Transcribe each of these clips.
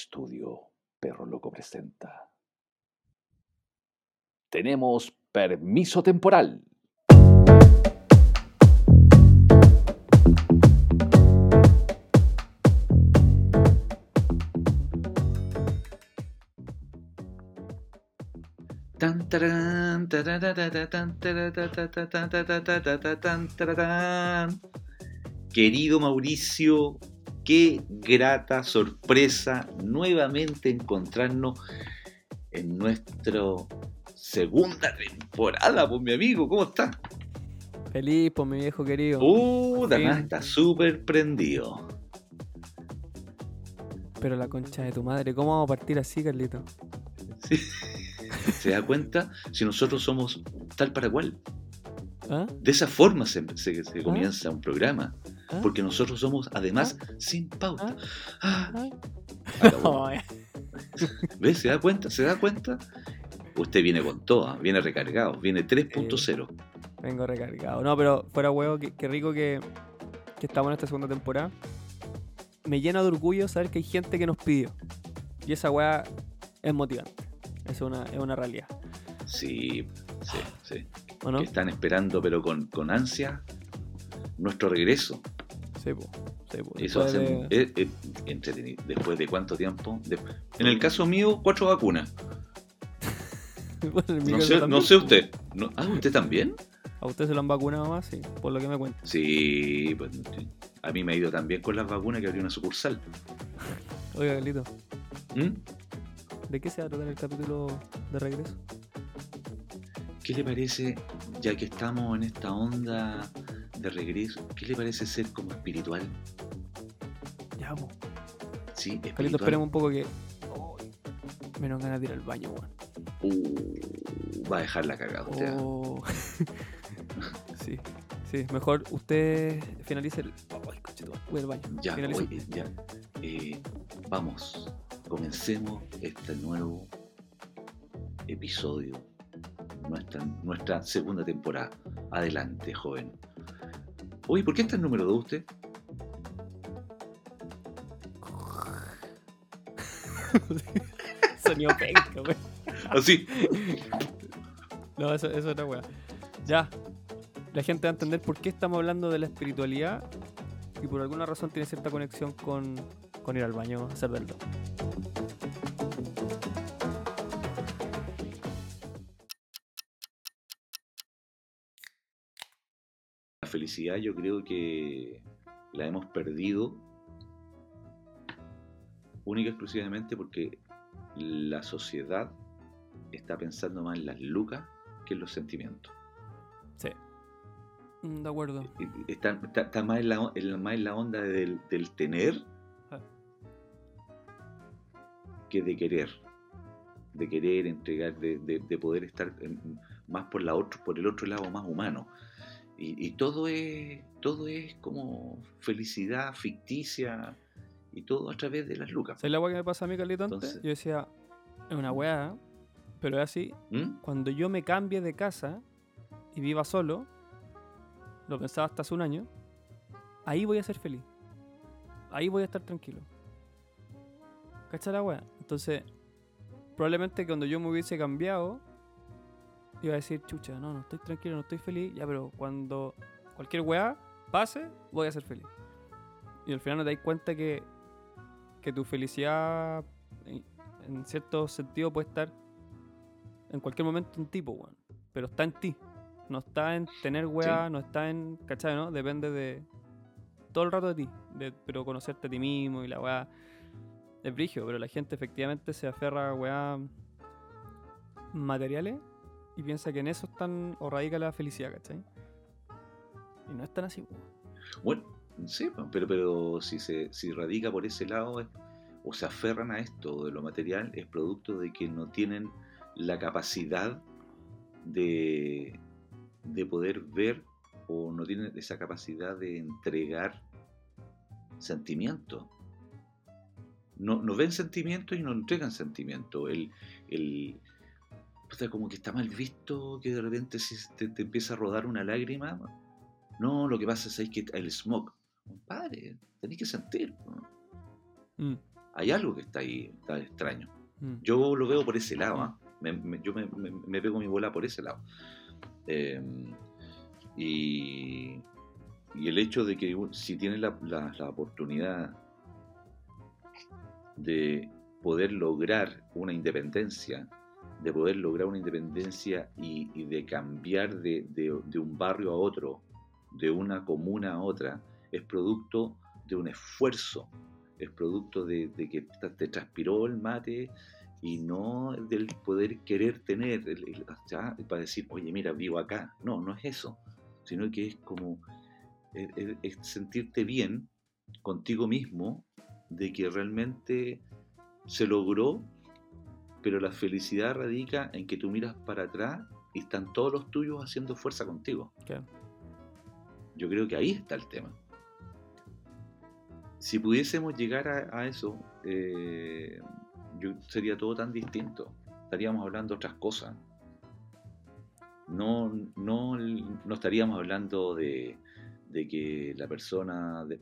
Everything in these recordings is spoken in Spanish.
estudio, Perro Loco presenta. Tenemos permiso temporal. Querido Mauricio, qué grata sorpresa nuevamente encontrarnos en nuestra segunda temporada, pues mi amigo, ¿cómo estás? Feliz, por mi viejo querido. Uh, además está súper prendido. Pero la concha de tu madre, ¿cómo vamos a partir así, Carlito? Sí. ¿Se da cuenta? Si nosotros somos tal para cual. ¿Ah? De esa forma se, se- se comienza un programa. ¿Ah? Porque nosotros somos, además, sin pauta. Ah, ¿Ah? acabó. Ay, ¿Ves? ¿Se da cuenta? ¿Se da cuenta? Usted viene con toda, viene recargado, viene 3.0. vengo recargado. No, pero fuera huevo, qué, qué rico que, que estamos en esta segunda temporada. Me llena de orgullo saber que hay gente que nos pidió. Y esa weá es motivante. Es una, es una realidad. Sí, sí, sí. Que están esperando, pero con, con ansia, nuestro regreso. Sí, po. Sí, po. Eso va a Después ser de- eh, entretenido. ¿Después de cuánto tiempo? De- en el caso mío, cuatro vacunas. Bueno, No sé, no sé usted. No- ah, ¿usted también? ¿A usted se lo han vacunado más? Sí, por lo que me cuenta. Sí, pues a mí me ha ido también con las vacunas que abrió una sucursal. Oiga, Carlito, ¿Mm? ¿de qué se va a tratar el capítulo de regreso? ¿Qué le parece, ya que estamos en esta onda de regreso, qué le parece ser como espiritual? Ya, po. Sí, Carlito, espiritual. esperemos un poco que. Ay, me dan ganas de ir al baño, weón. Uh, va a dejar la cagada usted. ¿ah? Oh. sí, sí. Mejor usted finalice el. Voy al baño. Ya, ya. Eh, vamos, comencemos este nuevo episodio, nuestra, nuestra segunda temporada. Adelante, joven. Oye, ¿por qué está el número 2 usted? Sonido penca, weón. Así. No, eso, eso es otra weá. Ya. La gente va a entender por qué estamos hablando de la espiritualidad y por alguna razón tiene cierta conexión con, con ir al baño a hacer del do. Felicidad yo creo que la hemos perdido única y exclusivamente porque la sociedad está pensando más en las lucas que en los sentimientos. Sí. De acuerdo. Está, está- está más, en la, en más en la onda del, del tener Ah. que de querer. De querer, entregar, de, de- de poder estar más por, la otro, por el otro lado más humano. Y, y todo es todo es como felicidad ficticia y todo a través de las lucas. ¿Sabes la weá que me pasa a mí, Carlito, antes? Yo decía, es una weá, pero es así. ¿Mm? Cuando yo me cambie de casa y viva solo, lo pensaba hasta hace un año, ahí voy a ser feliz. Ahí voy a estar tranquilo. ¿Cachai la weá? Entonces, probablemente cuando yo me hubiese cambiado, iba a decir, chucha, no, no estoy tranquilo, no estoy feliz, ya, pero cuando cualquier weá pase, voy a ser feliz. Y al final no te das cuenta que, que tu felicidad, en, cierto sentido, puede estar en cualquier momento en tipo, weón. Pero está en ti. No está en tener weá, no está en. ¿Cachai, no? Depende de. Todo el rato de ti. De, pero conocerte a ti mismo y la weá. Es brigio, pero la gente efectivamente se aferra a weá materiales y piensa que en eso están. o radica la felicidad, ¿cachai? Y no es tan así. Bueno, sí, pero, pero si se si radica por ese lado o se aferran a esto de lo material, es producto de que no tienen la capacidad de, de poder ver o no tienen esa capacidad de entregar sentimientos. No, no ven sentimientos y no entregan sentimientos. El, el, puta, como que está mal visto que de repente si te, te empieza a rodar una lágrima. No, lo que pasa es que el smog. Compadre, tenéis que sentir. Mm. hay algo que está ahí, está extraño. Mm. Yo lo veo por ese lado, ¿ah? Me- me- yo me, me- pego mi bola por ese lado. Eh, y, y el hecho de que si tienes la, la- la oportunidad de poder lograr una independencia, de poder lograr una independencia y, de cambiar de, de- un barrio a otro, de una comuna a otra, es producto de un esfuerzo, es producto de, que te- transpiró el mate y no del poder querer tener, para decir, oye, mira, vivo acá. No, no es eso, sino que es como sentirte bien contigo mismo de que realmente se logró, pero la felicidad radica en que tú miras para atrás y están todos los tuyos haciendo fuerza contigo. Yo creo que ahí está el tema. Si pudiésemos llegar a, a eso, eh, yo- sería todo tan distinto. Estaríamos hablando de otras cosas. No, no, no estaríamos hablando de, de que la persona, de-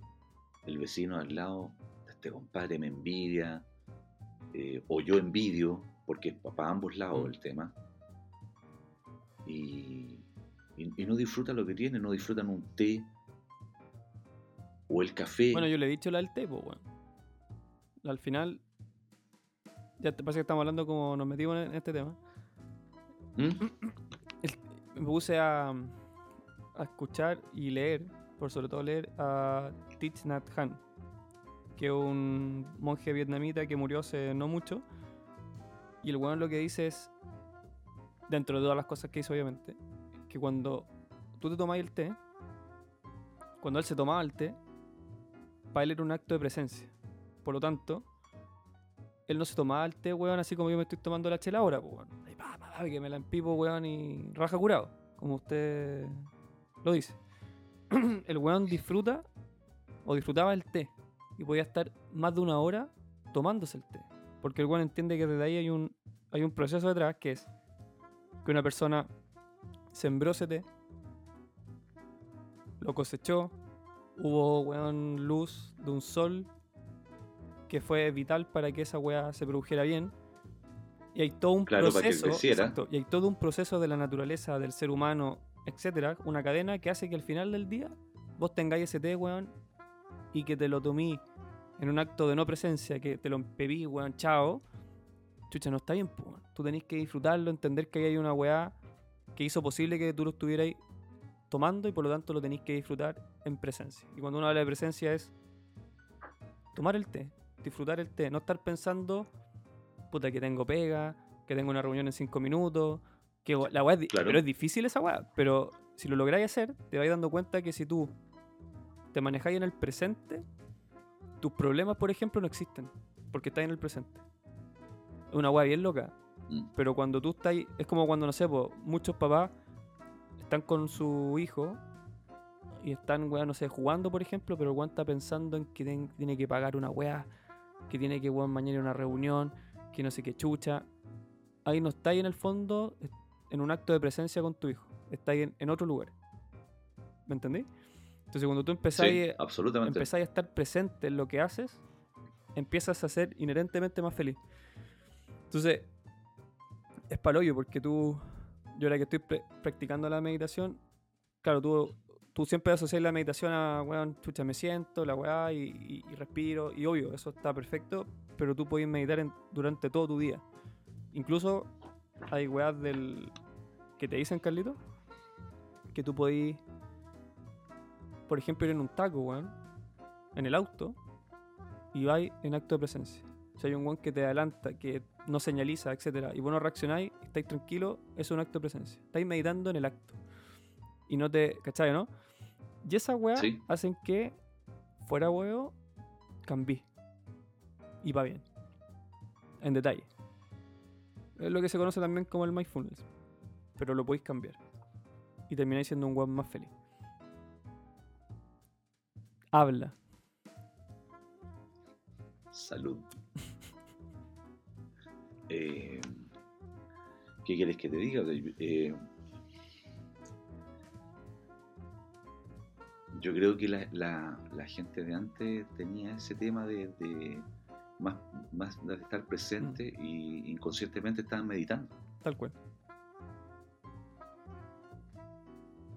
el vecino al lado, este compadre me envidia, eh, o yo envidio, porque es para ambos lados Mm. el tema. Y, y- y no disfrutan lo que tienen, no disfrutan un té o el café. Bueno, yo le he dicho la del té, pues, weón. Al final. Ya te pasa que estamos hablando como nos metimos en este tema. ¿Mm? Me puse a, a escuchar y leer, por sobre todo leer, a Thich Nhat Hanh, que un monje vietnamita que murió hace no mucho. Y el weón lo que dice es, dentro de todas las cosas que hizo, obviamente, que cuando tú te tomás el té, cuando él se tomaba el té, para él era un acto de presencia. Por lo tanto, él no se tomaba el té, weón, así como yo me estoy tomando la chela ahora, pues, weón. Ahí, pa, pa, pa, que me la empipo, weón, y raja curado, como usted lo dice. el weón disfruta o disfrutaba el té y podía estar más de una hora tomándose el té. Porque el weón entiende que desde ahí hay un, hay un proceso detrás que es que una persona sembró ese té, lo cosechó, hubo weón, luz de un sol que fue vital para que esa weá se produjera bien. Y hay todo un Claro, proceso. exacto, y hay todo un proceso de la naturaleza, del ser humano, etcétera, una cadena que hace que al final del día vos tengáis ese té, weón, y que te lo tomí en un acto de no presencia, que te lo empebí, weón, chao. Chucha, no está bien, weón. Tú tenés que disfrutarlo, entender que ahí hay una weá que hizo posible que tú lo estuvierais tomando y por lo tanto lo tenéis que disfrutar en presencia. Y cuando uno habla de presencia es tomar el té, disfrutar el té, no estar pensando, puta, que tengo pega, que tengo una reunión en cinco minutos, que la weá es, Claro. pero es difícil esa weá, pero si lo lográis hacer, te vais dando cuenta que si tú te manejáis en el presente, tus problemas, por ejemplo, no existen, porque estás en el presente. Es una weá bien loca, Mm. pero cuando tú estás, es como cuando, no sé, po, muchos papás están con su hijo y están, weón, no sé, jugando, por ejemplo, pero el está pensando en que ten- tiene que pagar una weá, que tiene que, weón, mañana ir a una reunión, que no sé qué chucha. Ahí no estáis en el fondo en un acto de presencia con tu hijo, estáis en, en otro lugar. ¿Me entendí? Entonces cuando tú Sí, empezáis, empezáis a estar presente en lo que haces, empiezas a ser inherentemente más feliz. Entonces, es palollo porque tú, yo ahora que estoy practicando la meditación, claro, tú, tú siempre asocias la meditación a, weón, chucha, me siento, la weá, y, y- y respiro, y obvio, eso está perfecto, pero tú puedes meditar en- durante todo tu día. Incluso hay weas del que te dicen, Carlito, que tú podís, por ejemplo, ir en un taco, weón, en el auto, y vais en acto de presencia. Si hay un weón que te adelanta, que no señaliza, etcétera, y vos no reaccionáis, estáis tranquilos, eso es un acto de presencia. Estáis meditando en el acto. Y no te. ¿Cachai, no? Y esas weas Sí. hacen que, fuera huevo, cambie. Y va bien. En detalle. Es lo que se conoce también como el mindfulness. Pero lo podéis cambiar. Y termináis siendo un weón más feliz. Habla. Salud. Eh, ¿Qué quieres que te diga? Eh, yo creo que la, la- la gente de antes tenía ese tema de, de- más, más de estar presente Mm. y inconscientemente estaban meditando. Tal cual.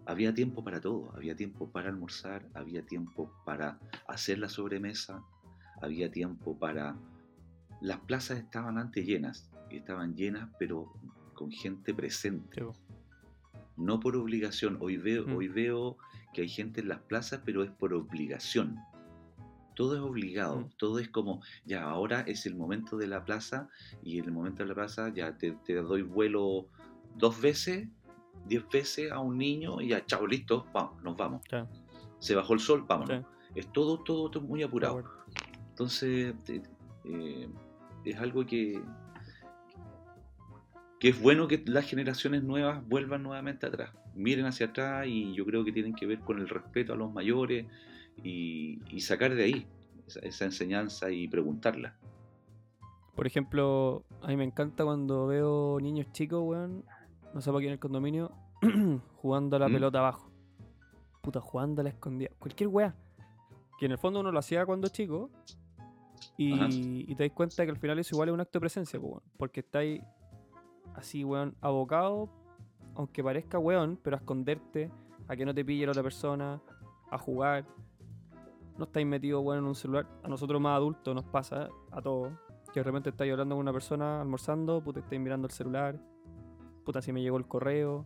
Había tiempo para todo, había tiempo para almorzar, había tiempo para hacer la sobremesa, había tiempo para... Las plazas estaban antes llenas, estaban llenas pero con gente presente. Sí, no por obligación. Hoy veo, Mm. hoy veo que hay gente en las plazas, pero es por obligación. Todo es obligado, Mm. todo es como, ya, ahora es el momento de la plaza y en el momento de la plaza ya te, te doy vuelo dos veces, diez veces a un niño y ya, chao, listo, vamos, nos vamos. Se bajó el sol, vámonos. Sí, Es todo, todo, todo muy apurado. Entonces, eh, es algo que, que es bueno que las generaciones nuevas vuelvan nuevamente atrás, miren hacia atrás y yo creo que tienen que ver con el respeto a los mayores y, y sacar de ahí esa, esa enseñanza y preguntarla. Por ejemplo, a mí me encanta cuando veo niños chicos, weón, no sé por qué en el condominio, jugando a la ¿Mm? pelota abajo. Puta, jugando a la escondida. Cualquier weá. Que en el fondo uno lo hacía cuando chico. Y, te das cuenta que al final eso igual es un acto de presencia, po, weón. Porque estáis así, weón, abocado, aunque parezca weón, pero a esconderte, a que no te pille la otra persona, a jugar. No estáis metidos, weón, en un celular. A nosotros más adultos nos pasa, a todos, que de repente estáis hablando con una persona, almorzando, puta, estáis mirando el celular. Puta, si me llegó el correo,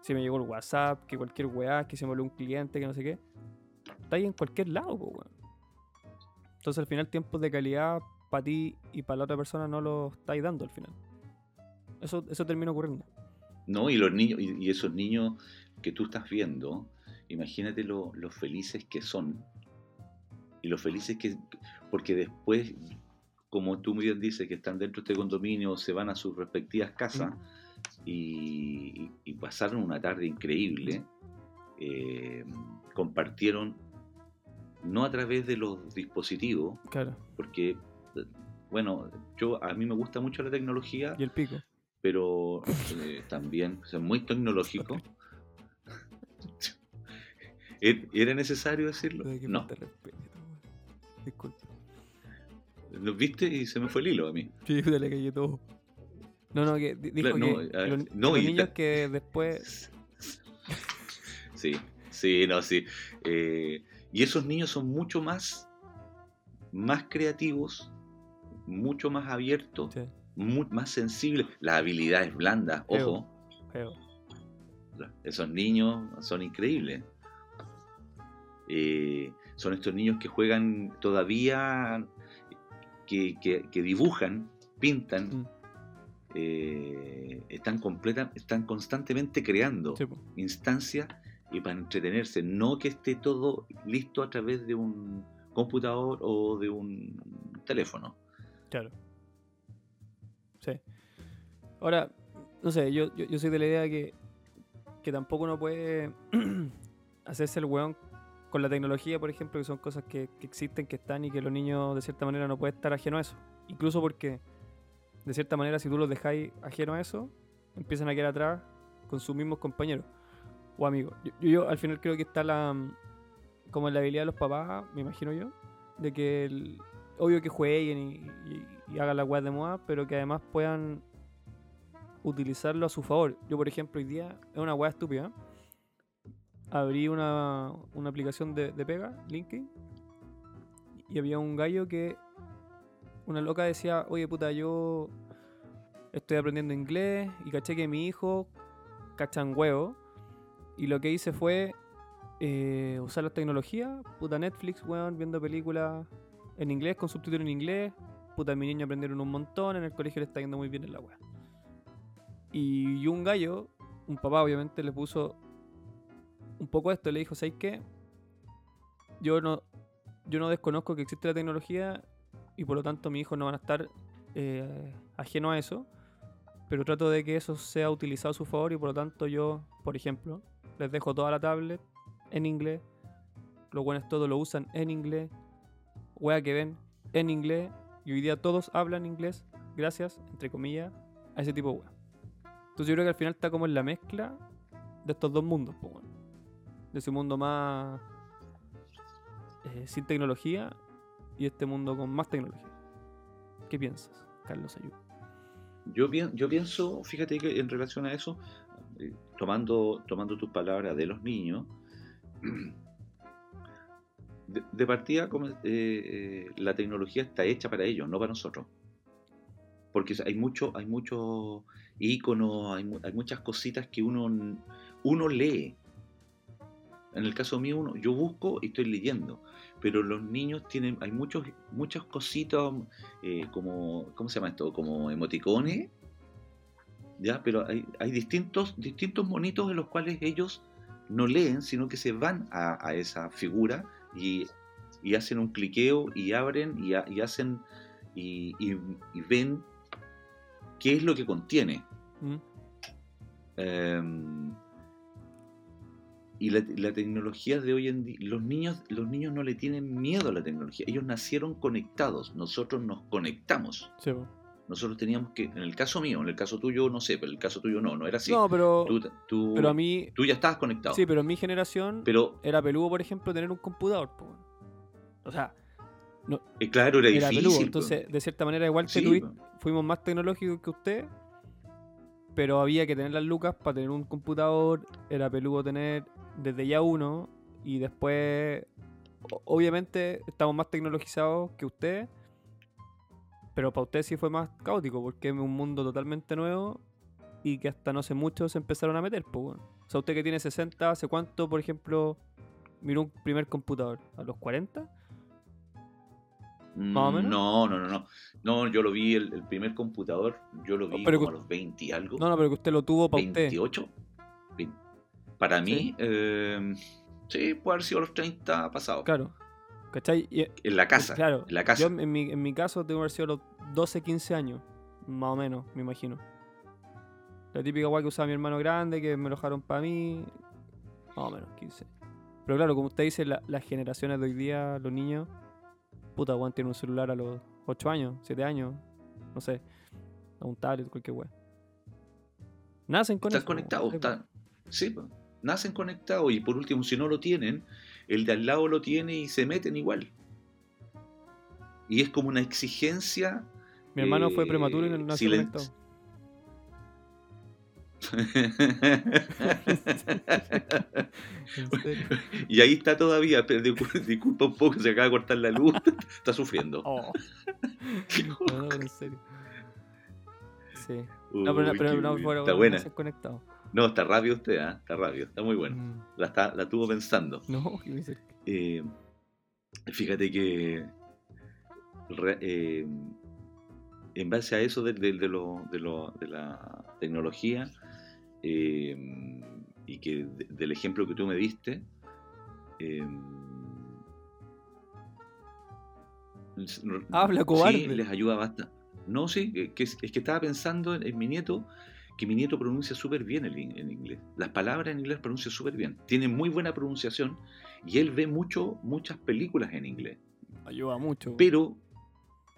si me llegó el WhatsApp, que cualquier weá, que se me volvió un cliente, que no sé qué. Estáis en cualquier lado, po, weón. Entonces al final tiempos de calidad para ti y para la otra persona no lo estáis dando al final. Eso, eso termina ocurriendo. ¿no? Y los niños, y, y esos niños que tú estás viendo, imagínate lo, lo felices que son. Y lo felices que. Porque después, como tú muy bien dices, que están dentro de este condominio, se van a sus respectivas casas y- y pasaron una tarde increíble. eh, compartieron, no a través de los dispositivos, Claro. porque, bueno, yo a mí me gusta mucho la tecnología, Y el pico. pero eh, también es muy tecnológico. ¿Er- ¿Era necesario decirlo? No. ¿Lo viste y se me fue el hilo a mí? Sí, le caí todo. No, no, que di- dijo Claro, no, que a ver, los, que no, los y niños que después... Sí, sí, no, sí. Eh, y esos niños son mucho más, más creativos, mucho más abiertos, Sí, más sensibles. Las habilidades blandas, Feo. ojo, feo. esos niños son increíbles. Eh, son estos niños que juegan todavía, que, que- que dibujan, pintan, Mm. Eh, están, completa, están constantemente creando Sí, instancias y para entretenerse, no que esté todo listo a través de un computador o de un teléfono. Claro. Sí. Ahora, no sé, yo, yo, yo soy de la idea que, que tampoco uno puede hacerse el weón con la tecnología, por ejemplo, que son cosas que, que existen, que están y que los niños de cierta manera no pueden estar ajenos a eso. Incluso porque, de cierta manera, si tú los dejáis ajenos a eso, empiezan a quedar atrás con sus mismos compañeros o amigos. Yo, al final creo que está la como la habilidad de los papás, me imagino yo, de que el- obvio que jueguen y, y- hagan la weá de moda, pero que además puedan utilizarlo a su favor. Yo, por ejemplo, hoy día es una weá estúpida. Abrí una, una aplicación de, de pega, LinkedIn, y había un gallo que una loca decía, oye puta, yo estoy aprendiendo inglés y caché que mi hijo cachan huevo. Y lo que hice fue eh, usar las tecnologías, puta Netflix, weón, viendo películas en inglés, con subtítulos en inglés. Puta, mi niño aprendieron un montón, en el colegio le está yendo muy bien en la weá. Y, y un gallo, un papá obviamente, le puso un poco esto, le dijo, ¿sabes qué? Yo no, yo no desconozco que existe la tecnología y por lo tanto mis hijos no van a estar eh, ajenos a eso, pero trato de que eso sea utilizado a su favor y por lo tanto yo, por ejemplo, les dejo toda la tablet en inglés, los buenos todos lo usan en inglés, wea que ven en inglés y hoy día todos hablan inglés gracias, entre comillas, a ese tipo de wea. Entonces yo creo que al final está como en la mezcla de estos dos mundos, de ese mundo más eh, sin tecnología y este mundo con más tecnología. ¿Qué piensas, Carlos Ayú? Yo, pien- yo pienso, fíjate que en relación a eso, eh, tomando, tomando tus palabras de los niños, de, partida eh, eh, la tecnología está hecha para ellos, no para nosotros. Porque hay mucho, hay muchos iconos, hay, mu- hay muchas cositas que uno, uno lee. En el caso mío, uno, yo busco y estoy leyendo. Pero los niños tienen, hay muchos, muchas cositas eh, como, ¿cómo se llama esto? Como emoticones, ¿ya? Pero hay, hay distintos, distintos monitos en los cuales ellos no leen, sino que se van a, a esa figura y, y hacen un cliqueo y abren y, ha- y hacen y, y- y ven qué es lo que contiene. ¿Mm? Em, y la, la tecnología de hoy en día, los niños, los niños no le tienen miedo a la tecnología, ellos nacieron conectados, nosotros nos conectamos. Sí. Nosotros teníamos que, en el caso mío, en el caso tuyo no sé, pero en el caso tuyo no, no era así. No, pero, tú, tú- pero a mí, tú ya estabas conectado. sí, pero en mi generación pero era peludo, por ejemplo, tener un computador. po. O sea, eh, claro, era, era difícil. peludo. Entonces, de cierta manera, igual que Sí, tú, pues. fuimos más tecnológicos que usted, pero había que tener las lucas para tener un computador, era peludo tener desde ya uno, y después, obviamente, estamos más tecnologizados que usted, pero para usted sí fue más caótico, porque es un mundo totalmente nuevo y que hasta no hace mucho se empezaron a meter, pues. O sea, usted que tiene 60, ¿hace cuánto, por ejemplo, miró un primer computador? ¿A los 40? más o menos? Mm, No, no, no, no. No, yo lo vi, el, el primer computador, yo lo vi pero como que- a los 20 y algo. No, no, pero que usted lo tuvo para usted. 28. Para mí, Sí. eh, sí, puede haber sido a los 30 pasados. Claro. ¿Cachai? Y- En la casa. Claro. En la casa. Yo en mi, en mi caso tengo que haber sido a los 12, 15 años. Más o menos, me imagino. La típica guay que usaba mi hermano grande, que me lo dejaron para mí. Más o menos, 15. Pero claro, como usted dice, la- las generaciones de hoy día, los niños, puta, Juan tiene un celular a los 8 años, 7 años, no sé, a un tablet, cualquier weá. Nacen con Están eso, conectados. po. están- sí. Nacen conectados y por último, si no lo tienen, el de al lado lo tiene y se meten igual. Y es como una exigencia. Mi hermano fue eh, prematuro. En serio. y ahí está todavía, pero discul- disculpa un poco, se acaba de cortar la luz, está sufriendo. Oh. No, no, en serio. Sí. No, pero, pero no, está no buena. se. No, está rápido usted, ¿ah? está rápido, está muy bueno. Mm. La, está, la tuvo pensando. No, ¿qué dice? Eh, fíjate que re- eh, en base a eso de, de- de lo- de lo- la tecnología eh, y que de- del ejemplo que tú me diste, Habla, cobarde. Sí, les ayuda bastante. No, sí, que, es, es que estaba pensando en, en mi nieto, que mi nieto pronuncia súper bien el in- en inglés. Las palabras en inglés pronuncia súper bien. Tiene muy buena pronunciación y él ve mucho, muchas películas en inglés. Ayuda mucho. Pero,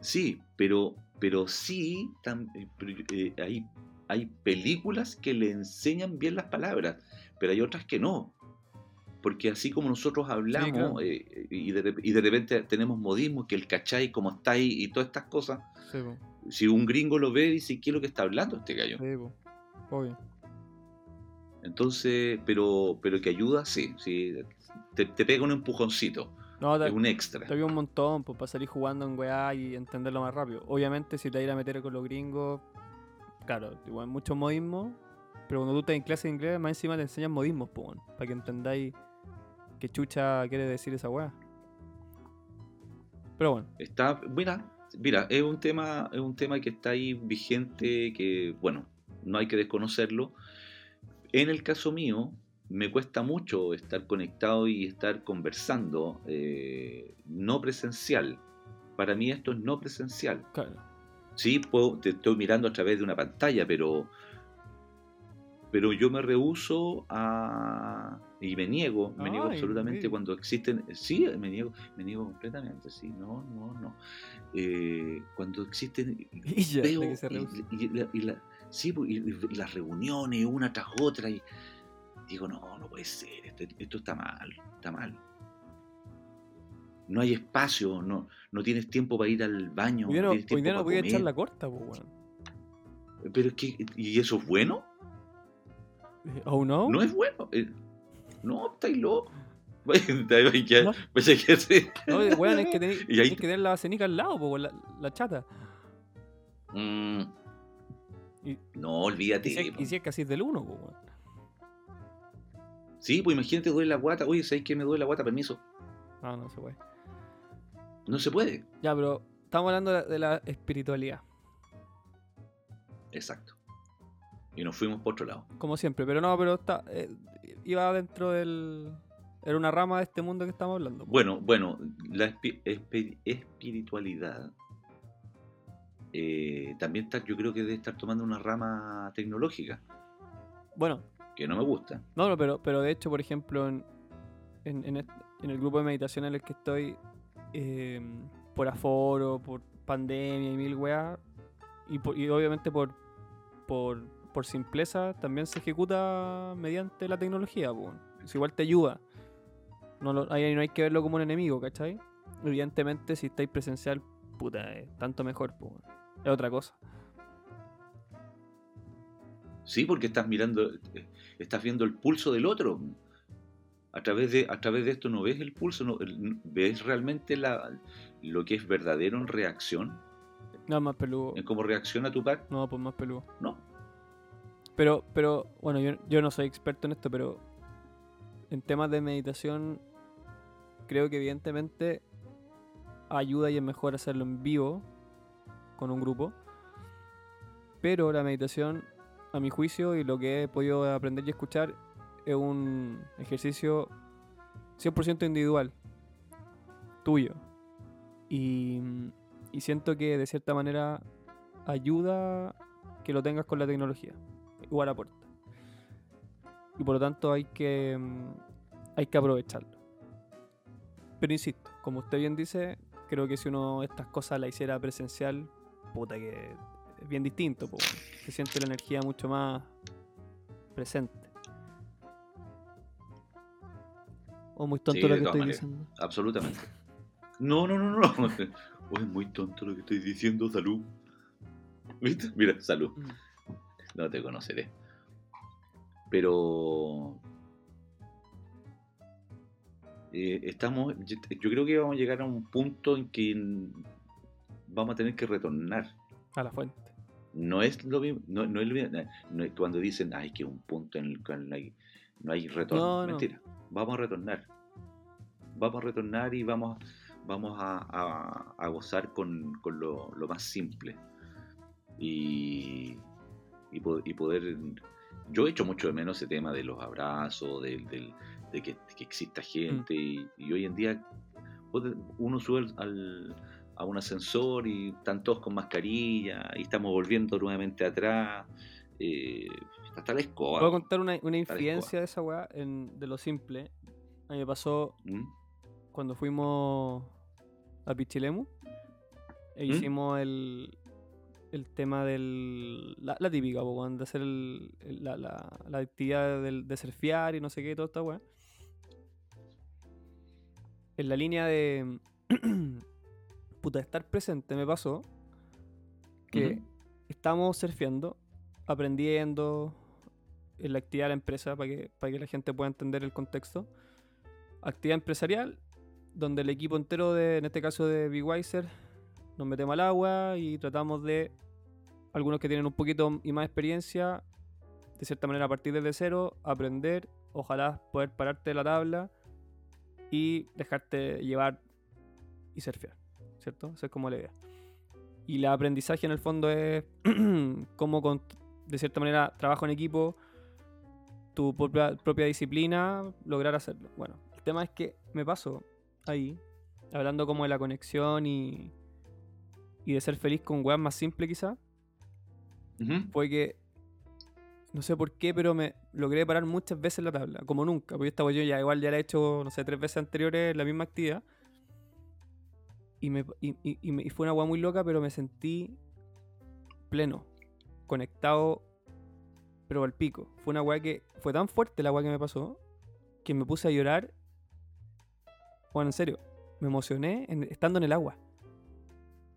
sí, pero, pero sí, tam- eh, eh, hay, hay películas que le enseñan bien las palabras, pero hay otras que no. Porque así como nosotros hablamos claro. eh, y, de, rep- y de repente tenemos modismos, que el cachai, como está ahí y todas estas cosas, Sí, si un gringo lo ve, dice, ¿qué es lo que está hablando este gallo? sí. Obvio. Entonces, pero, pero que ayuda, sí, sí, te, te pega un empujoncito, No, te, es un extra. te un montón pues, para salir jugando en weá y entenderlo más rápido. Obviamente, si te vas a meter con los gringos, claro, igual muchos modismos, pero cuando tú estás en clase de inglés, más encima te enseñan modismos, pues, para que entendáis qué chucha quiere decir esa weá. Pero bueno, Está, mira, mira, es un tema, es un tema que está ahí vigente, que bueno, no hay que desconocerlo. En el caso mío, me cuesta mucho estar conectado y estar conversando, eh, no presencial. Para mí esto es no presencial. claro. Sí, puedo, te estoy mirando a través de una pantalla, pero, pero yo me rehuso a y me niego, me niego absolutamente cuando existen, sí, me niego, me niego completamente, sí, no, no, no. Eh, cuando existen, Y ya, veo y- y la- y la- sí, pues, y, y las reuniones una tras otra y digo no, no puede ser, esto, esto está mal, está mal. no hay espacio, no, no tienes tiempo para ir al baño. Hoy día no, hoy día no voy a echar la corta, pues. Pero es que, ¿y eso es bueno? ¿Oh no? No es bueno. eh, No, estáis loco. No. pensé que sí. No, weón, es que tenéis ahí- tenés que tener la cenica al lado, pues, la, la chata. Mm. Y- No, olvídate. Y si, y si es casi del uno, pues, weón. Sí, pues imagínate, duele la guata. Oye, ¿sabes qué me duele la guata? Permiso. Ah, no se puede. No se puede. Ya, pero estamos hablando de la, de la espiritualidad, Exacto. Y nos fuimos por otro lado. como siempre. Pero no, pero está, eh, iba dentro del... Era una rama de este mundo que estamos hablando. Bueno, bueno, la espi- espi- espiritualidad eh, también está, yo creo que debe estar tomando una rama tecnológica, Bueno, que no me gusta. No, no, pero, pero de hecho, por ejemplo, en, en, en el grupo de meditación en el que estoy, eh, por aforo, por pandemia y mil weas, y, por- y obviamente por, por, por simpleza, también se ejecuta mediante la tecnología. po. Es igual te ayuda. No, lo- ahí no hay que verlo como un enemigo, ¿cachai? Evidentemente, si estáis presencial, puta, tanto mejor. po. Es otra cosa. Sí, porque estás mirando, eh, estás viendo el pulso del otro. A través de, a través de esto no ves el pulso, no, ves realmente la, lo que es verdadero en reacción, Nada más peludo. en cómo reacciona tu pack. No, pues más peludo. No. Pero, pero, bueno, yo, yo no soy experto en esto, pero en temas de meditación, creo que evidentemente ayuda y es mejor hacerlo en vivo con un grupo. Pero la meditación, a mi juicio, y lo que he podido aprender y escuchar, es un ejercicio 100% individual, tuyo. Y, y siento que de cierta manera ayuda que lo tengas con la tecnología. Igual aporta. Y por lo tanto hay que, hay que aprovecharlo. Pero insisto, como usted bien dice, creo que si uno estas cosas la hiciera presencial, puta que es bien distinto. po. Se siente la energía mucho más presente. O muy tonto Sí, lo que estoy maneras. diciendo. Absolutamente. No, no, no, no. Oye, es muy tonto lo que estoy diciendo, salud. ¿Viste? Mira, salud. Mm. No te conoceré. Pero. eh, estamos. Yo, yo creo que vamos a llegar a un punto en que vamos a tener que retornar. A la fuente. No es lo mismo. No, no es lo mismo. no es cuando dicen, ay, que un punto en el cual no hay, no hay retorno. No, no. Mentira. Vamos a retornar. Vamos a retornar y vamos, vamos a, a- a gozar con, con lo, lo más simple. Y, y, po- y poder. Yo he hecho mucho de menos ese tema de los abrazos, del, del- de que, que exista gente. Y, y hoy en día uno sube al- a un ascensor y están todos con mascarilla y estamos volviendo nuevamente atrás. Eh, hasta la escoba. Voy a contar una, una infidencia de esa weá en- de lo simple. A mí me pasó ¿Mm? cuando fuimos a Pichilemu. E ¿Mm? hicimos el, el tema del. La, la típica, po, de hacer el- el- la, la- la actividad del, de surfear y no sé qué, toda esta weá. En la línea de. puta, estar presente me pasó que Ujú. estábamos surfeando, aprendiendo en la actividad de la empresa para que, para que la gente pueda entender el contexto. Actividad empresarial, donde el equipo entero de, en este caso de Big Wiser, nos metemos al agua y tratamos de, algunos que tienen un poquito y más experiencia, de cierta manera a partir desde cero, aprender, ojalá poder pararte de la tabla y dejarte llevar y surfear, ¿cierto? Esa es como la idea. Y el aprendizaje en el fondo es cómo con, de cierta manera trabajo en equipo, tu propia, propia disciplina, lograr hacerlo. Bueno, el tema es que me paso ahí, hablando como de la conexión y, y de ser feliz con weas más simple quizá, Ujú. fue que no sé por qué, pero me logré parar muchas veces la tabla, como nunca, porque esta yo ya igual ya la he hecho, no sé, tres veces anteriores la misma actividad. Y, me, y, y- y fue una agua muy loca, pero me sentí pleno, conectado, pero al pico. Fue una agua que fue tan fuerte la agua que me pasó que me puse a llorar. Bueno, en serio, me emocioné en- estando en el agua.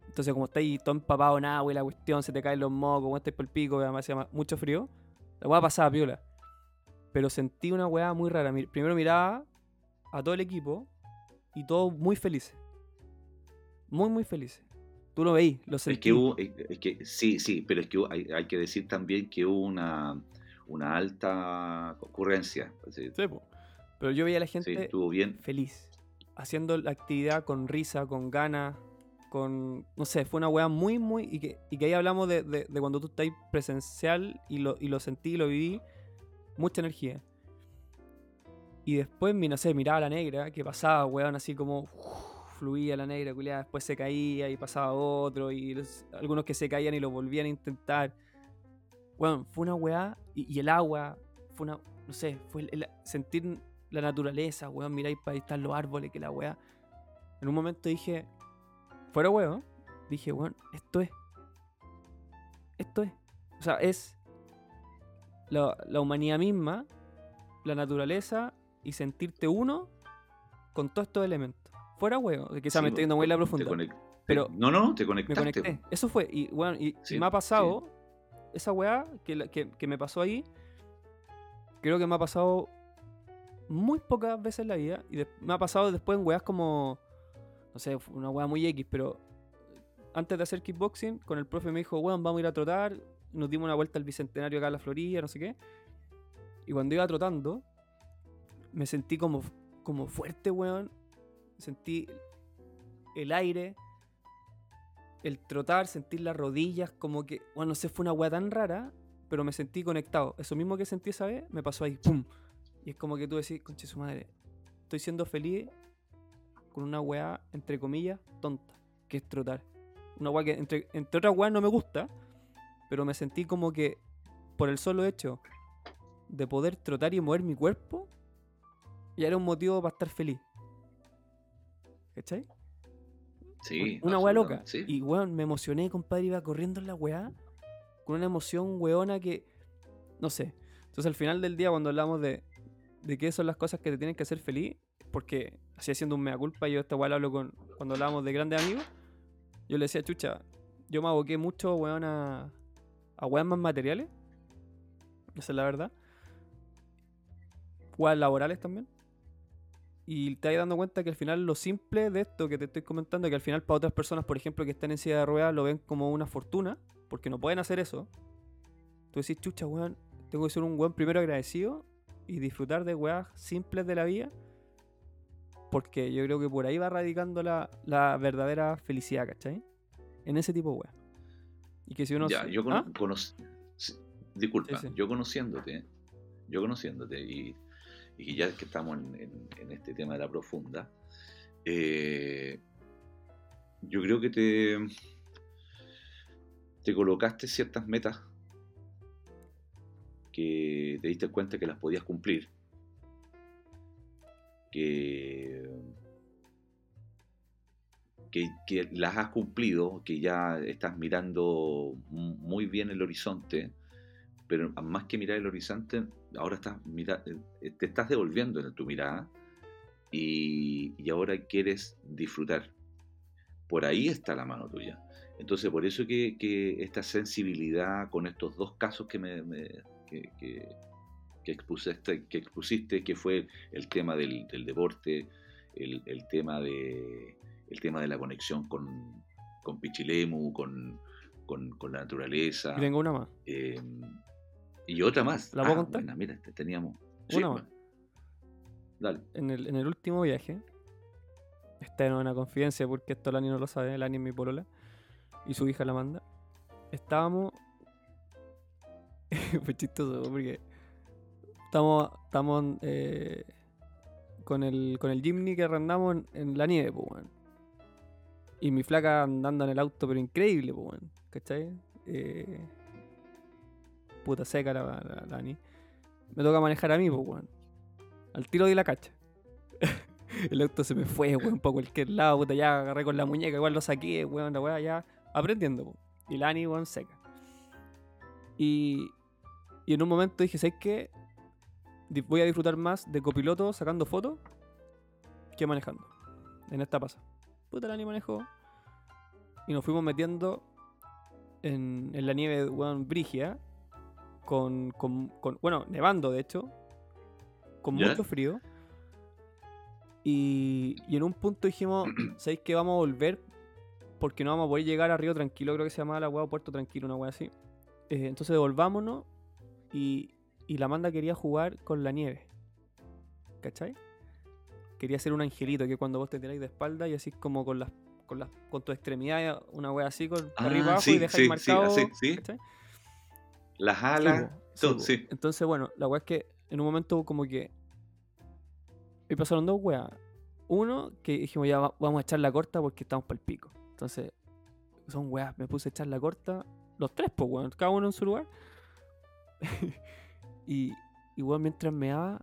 Entonces, como estáis todo empapado en agua y la cuestión, se te caen los mocos, como estáis por el pico, además hacía ma- mucho frío, la weá pasaba piola. Pero sentí una weá muy rara. Primero miraba a todo el equipo y todos muy felices. Muy, muy felices. Tú lo veís, lo Es sentí. que hubo, es es que sí, sí, pero es que hay, hay que decir también que hubo una, una alta concurrencia. Sí. Pero yo veía a la sí, gente estuvo bien. feliz. Haciendo la actividad con risa, con ganas, con. No sé, fue una weá muy, muy. Y que, y que ahí hablamos de, de- de cuando tú estás presencial y lo, y lo sentí, lo viví. Mucha energía. Y después, no sé, miraba a la negra, que pasaba, weón, así como. Fluía la negra, culiada, después se caía y pasaba otro. Y algunos que se caían y lo volvían a intentar. Weón, fue una weá. Y, y el agua, fue una. No sé, fue el sentir la naturaleza, weón. Miráis para ahí están los árboles, que la weá. En un momento dije, fuera weón, dije, weón, esto es. Esto es. O sea, es la, la humanidad misma, la naturaleza y sentirte uno con todos estos elementos. Fuera que quizás Sí, me estoy yendo muy a la profunda. conect- pero no, no, te Me conectaste. conecté. Eso fue. Y, weón, y, me ha sí. pasado esa weá que, que, que me pasó ahí. Creo que me ha pasado muy pocas veces en la vida. Y me ha pasado después en weas como. No sé, una weá muy X, pero antes de hacer kickboxing, con el profe me dijo, weón, vamos a ir a trotar. Nos dimos una vuelta al bicentenario acá en la Florida, no sé qué. Y cuando iba trotando, me sentí como, como fuerte, weón. Sentí el aire, el trotar, sentir las rodillas, como que, bueno, no sé, fue una weá tan rara, pero me sentí conectado. Eso mismo que sentí esa vez, me pasó ahí, ¡pum! Y es como que tú decís, conche su madre, estoy siendo feliz con una weá, entre comillas, tonta, que es trotar. Una weá que, entre, entre otras weas, no me gusta, pero me sentí como que, por el solo hecho de poder trotar y mover mi cuerpo, ya era un motivo para estar feliz. ¿Cachai? Sí, una weá loca. Sí. Y weón, me emocioné, compadre, iba corriendo en la weá. Con una emoción weona que. No sé. Entonces al final del día, cuando hablamos de, de qué son las cosas que te tienen que hacer feliz, porque así haciendo un mea culpa, yo esta weá la hablo con. Cuando hablábamos de grandes amigos, yo le decía, chucha, yo me aboqué mucho, weón, a, a weas más materiales. Esa es la verdad. Weas laborales también. Y te vas dando cuenta que al final lo simple de esto que te estoy comentando, que al final para otras personas, por ejemplo, que están en silla de ruedas, lo ven como una fortuna, porque no pueden hacer eso. Tú decís, chucha, weón, tengo que ser un weón primero agradecido y disfrutar de weas simples de la vida, porque yo creo que por ahí va radicando la, la verdadera felicidad, ¿cachai? En ese tipo de weas. Y que si uno... Ya, se- yo ¿Ah? cono- conoc- disculpa, Sí, sí. yo conociéndote, yo conociéndote y, y ya que estamos en, este tema de la profunda, eh, yo creo que te, te colocaste ciertas metas que te diste cuenta que las podías cumplir, que, que, que las has cumplido, que ya estás mirando muy bien el horizonte, pero más que mirar el horizonte, ahora estás mira, eh, te estás devolviendo en tu mirada y, y ahora quieres disfrutar. Por ahí está la mano tuya. Entonces, por eso que, que esta sensibilidad con estos dos casos que me, me- que, que- que expusiste, que expusiste, que fue el tema del, del deporte, el, el tema de el tema de la conexión con, con Pichilemu, con, con, con la naturaleza. Y tengo una más. eh, y otra más. ¿La puedo Ah, contar? buena, mira, te- teníamos. Una pues. más. Dale. en el, en el último viaje, esta es una confidencia porque esto Lani no lo sabe, Lani es mi polola y su hija la manda. Estábamos. Fue chistoso porque estamos, estamos eh, con, el, con el Jimny que arrendamos en, en la nieve, pues, weón. Y mi flaca andando en el auto, pero increíble, pues, weón. ¿Cachai? Eh, puta seca la, la. Me toca manejar a mí, pues, weón. Al tiro de la cacha. el auto se me fue, weón, para cualquier lado, puta, ya agarré con la muñeca, igual lo saqué, weón, la weá, ya aprendiendo, po. Y la Ani, weón, seca. Y, y en un momento dije, ¿sabes qué? Voy a disfrutar más de copiloto sacando fotos que manejando. en esta pasa. Puta, la ni manejó. Y nos fuimos metiendo en, en la nieve, weón, brigia. Con, con, con- bueno, nevando de hecho. Con mucho frío. Y, y en un punto dijimos, ¿sabéis que vamos a volver? Porque no vamos a poder llegar a Río Tranquilo, creo que se llamaba la o Puerto Tranquilo, una weá así. Eh, entonces devolvámonos y, y la Amanda quería jugar con la nieve. ¿Cachai? Quería ser un angelito que cuando vos te tiráis de espalda y así como con las con las con tu extremidad una wea así con Ah, arriba abajo sí, y dejáis sí, sí, marcado. así, sí. ¿cachai? Las alas, sí, todo, sí. Entonces, bueno, la weá es que en un momento como que. Y pasaron dos weas. Uno, que dijimos ya va- vamos a echar la corta porque estamos para el pico. Entonces, son weas, me puse a echar la corta. Los tres, pues, weón, cada uno en su lugar. y igual mientras me daba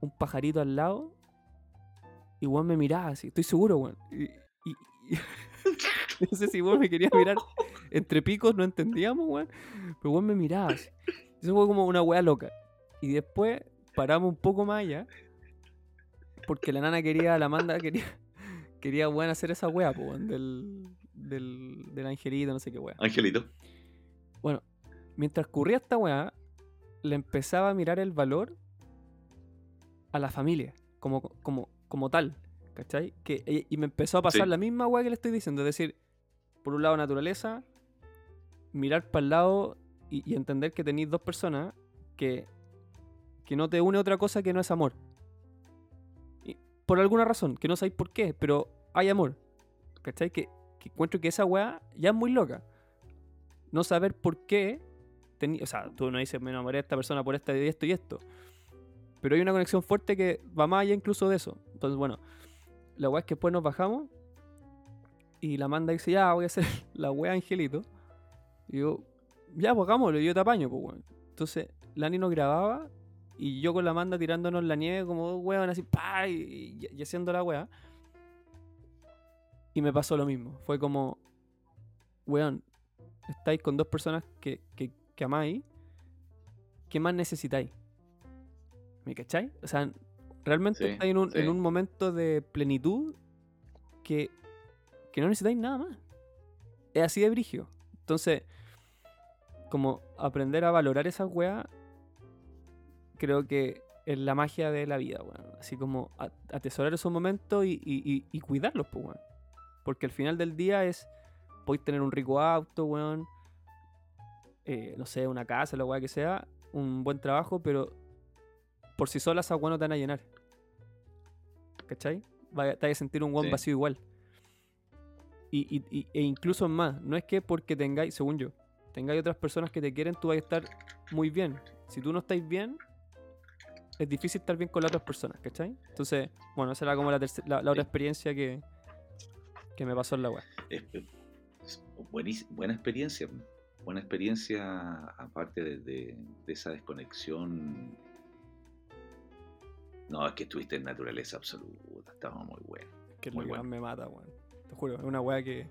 un pajarito al lado, igual me miraba así, estoy seguro, weón. Y, y- y- no sé si igual me quería mirar entre picos, no entendíamos, weón. Pero weón me miraba así. Eso fue como una weá loca. Y después paramos un poco más allá. Porque la nana quería, la Amanda quería, quería weón hacer esa weá, weón, del, del, del angelito, no sé qué weá. Angelito. Bueno, mientras ocurría esta weá, le empezaba a mirar el valor a la familia, como, como, como tal, ¿cachai? Que, y- y me empezó a pasar Sí. la misma weá que le estoy diciendo, es decir, por un lado naturaleza, mirar para el lado y, entender que tenéis dos personas que, que no te une otra cosa que no es amor. Por alguna razón, que no sabéis por qué, pero hay amor, ¿cachai? Que, que encuentro que esa weá ya es muy loca no saber por qué. tení- o sea, tú no dices, me enamoré de esta persona por esta y esto y esto. Pero hay una conexión fuerte que va más allá incluso de eso. Entonces, bueno, la weá es que después nos bajamos y la manda dice, ya, voy a hacer la weá angelito. Y yo, ya, pues hagámoslo, yo te apaño, pues weón. Entonces, Lani nos grababa y yo con la manda tirándonos en la nieve como dos weón así, pa, y, y- y haciendo la weá. Y me pasó lo mismo. Fue como, weón, estáis con dos personas que, que, que amáis, ¿qué más necesitáis? ¿Me cacháis? O sea, realmente Sí, estáis en un, en un momento de plenitud que, que no necesitáis nada más. Es así de brigio. Entonces, como aprender a valorar esas weas, creo que es la magia de la vida, weón. Así como atesorar esos momentos y, y- cuidarlos, pues, weón. Porque al final del día es podéis tener un rico auto, weón. eh, no sé, una casa, la weá que sea, un buen trabajo, pero por sí solas esas weas no te van a llenar. ¿Cachai? Vaya- Te vas a sentir un buen Sí. vacío igual. Y- e incluso más, no es que porque tengáis, según yo, tengáis otras personas que te quieren, tú vas a estar muy bien. Si tú no estáis bien, es difícil estar bien con las otras personas, ¿cachai? Entonces, bueno, esa era como la, la, la otra experiencia que, que me pasó en la web. Buena experiencia. Buena experiencia, aparte de, de- de esa desconexión. No, es que estuviste en naturaleza absoluta. Estaba muy bueno. Que Muy lo que bueno. más me mata, weón. Te juro, es una weá que.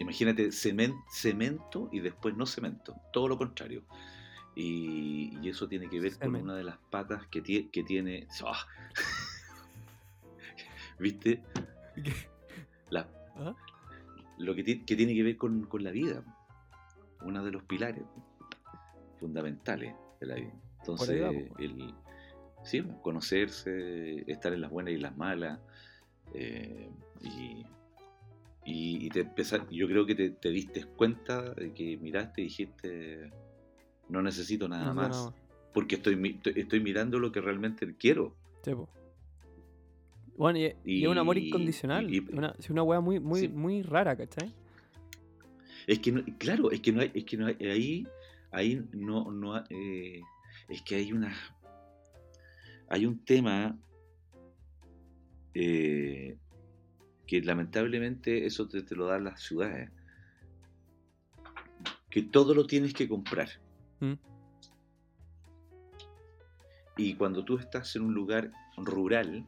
Imagínate cemen- cemento y después no cemento. Todo lo contrario. Y, y eso tiene que ver con una de las patas que, tie- que tiene. ¡Ah! ¿Viste? La- ¿Ah? lo que, ti- que tiene que ver con, con la vida. Uno de los pilares fundamentales de la vida. Entonces, po. el, sí, conocerse, estar en las buenas y las malas. eh, y, y, y te empezar, yo creo que te, te diste cuenta de que miraste y dijiste, no necesito nada no más. Porque estoy, estoy- mirando lo que realmente quiero. Sí. Bueno, y, y es un amor incondicional. y- es una, es una weá muy, muy, Sí. muy rara, ¿cachai? Es que no- claro, es que no hay, es que no hay, ahí, ahí no, no eh, es que hay una, hay un tema eh, que lamentablemente eso te, te lo dan las ciudades, que todo lo tienes que comprar. Mm. Y cuando tú estás en un lugar rural,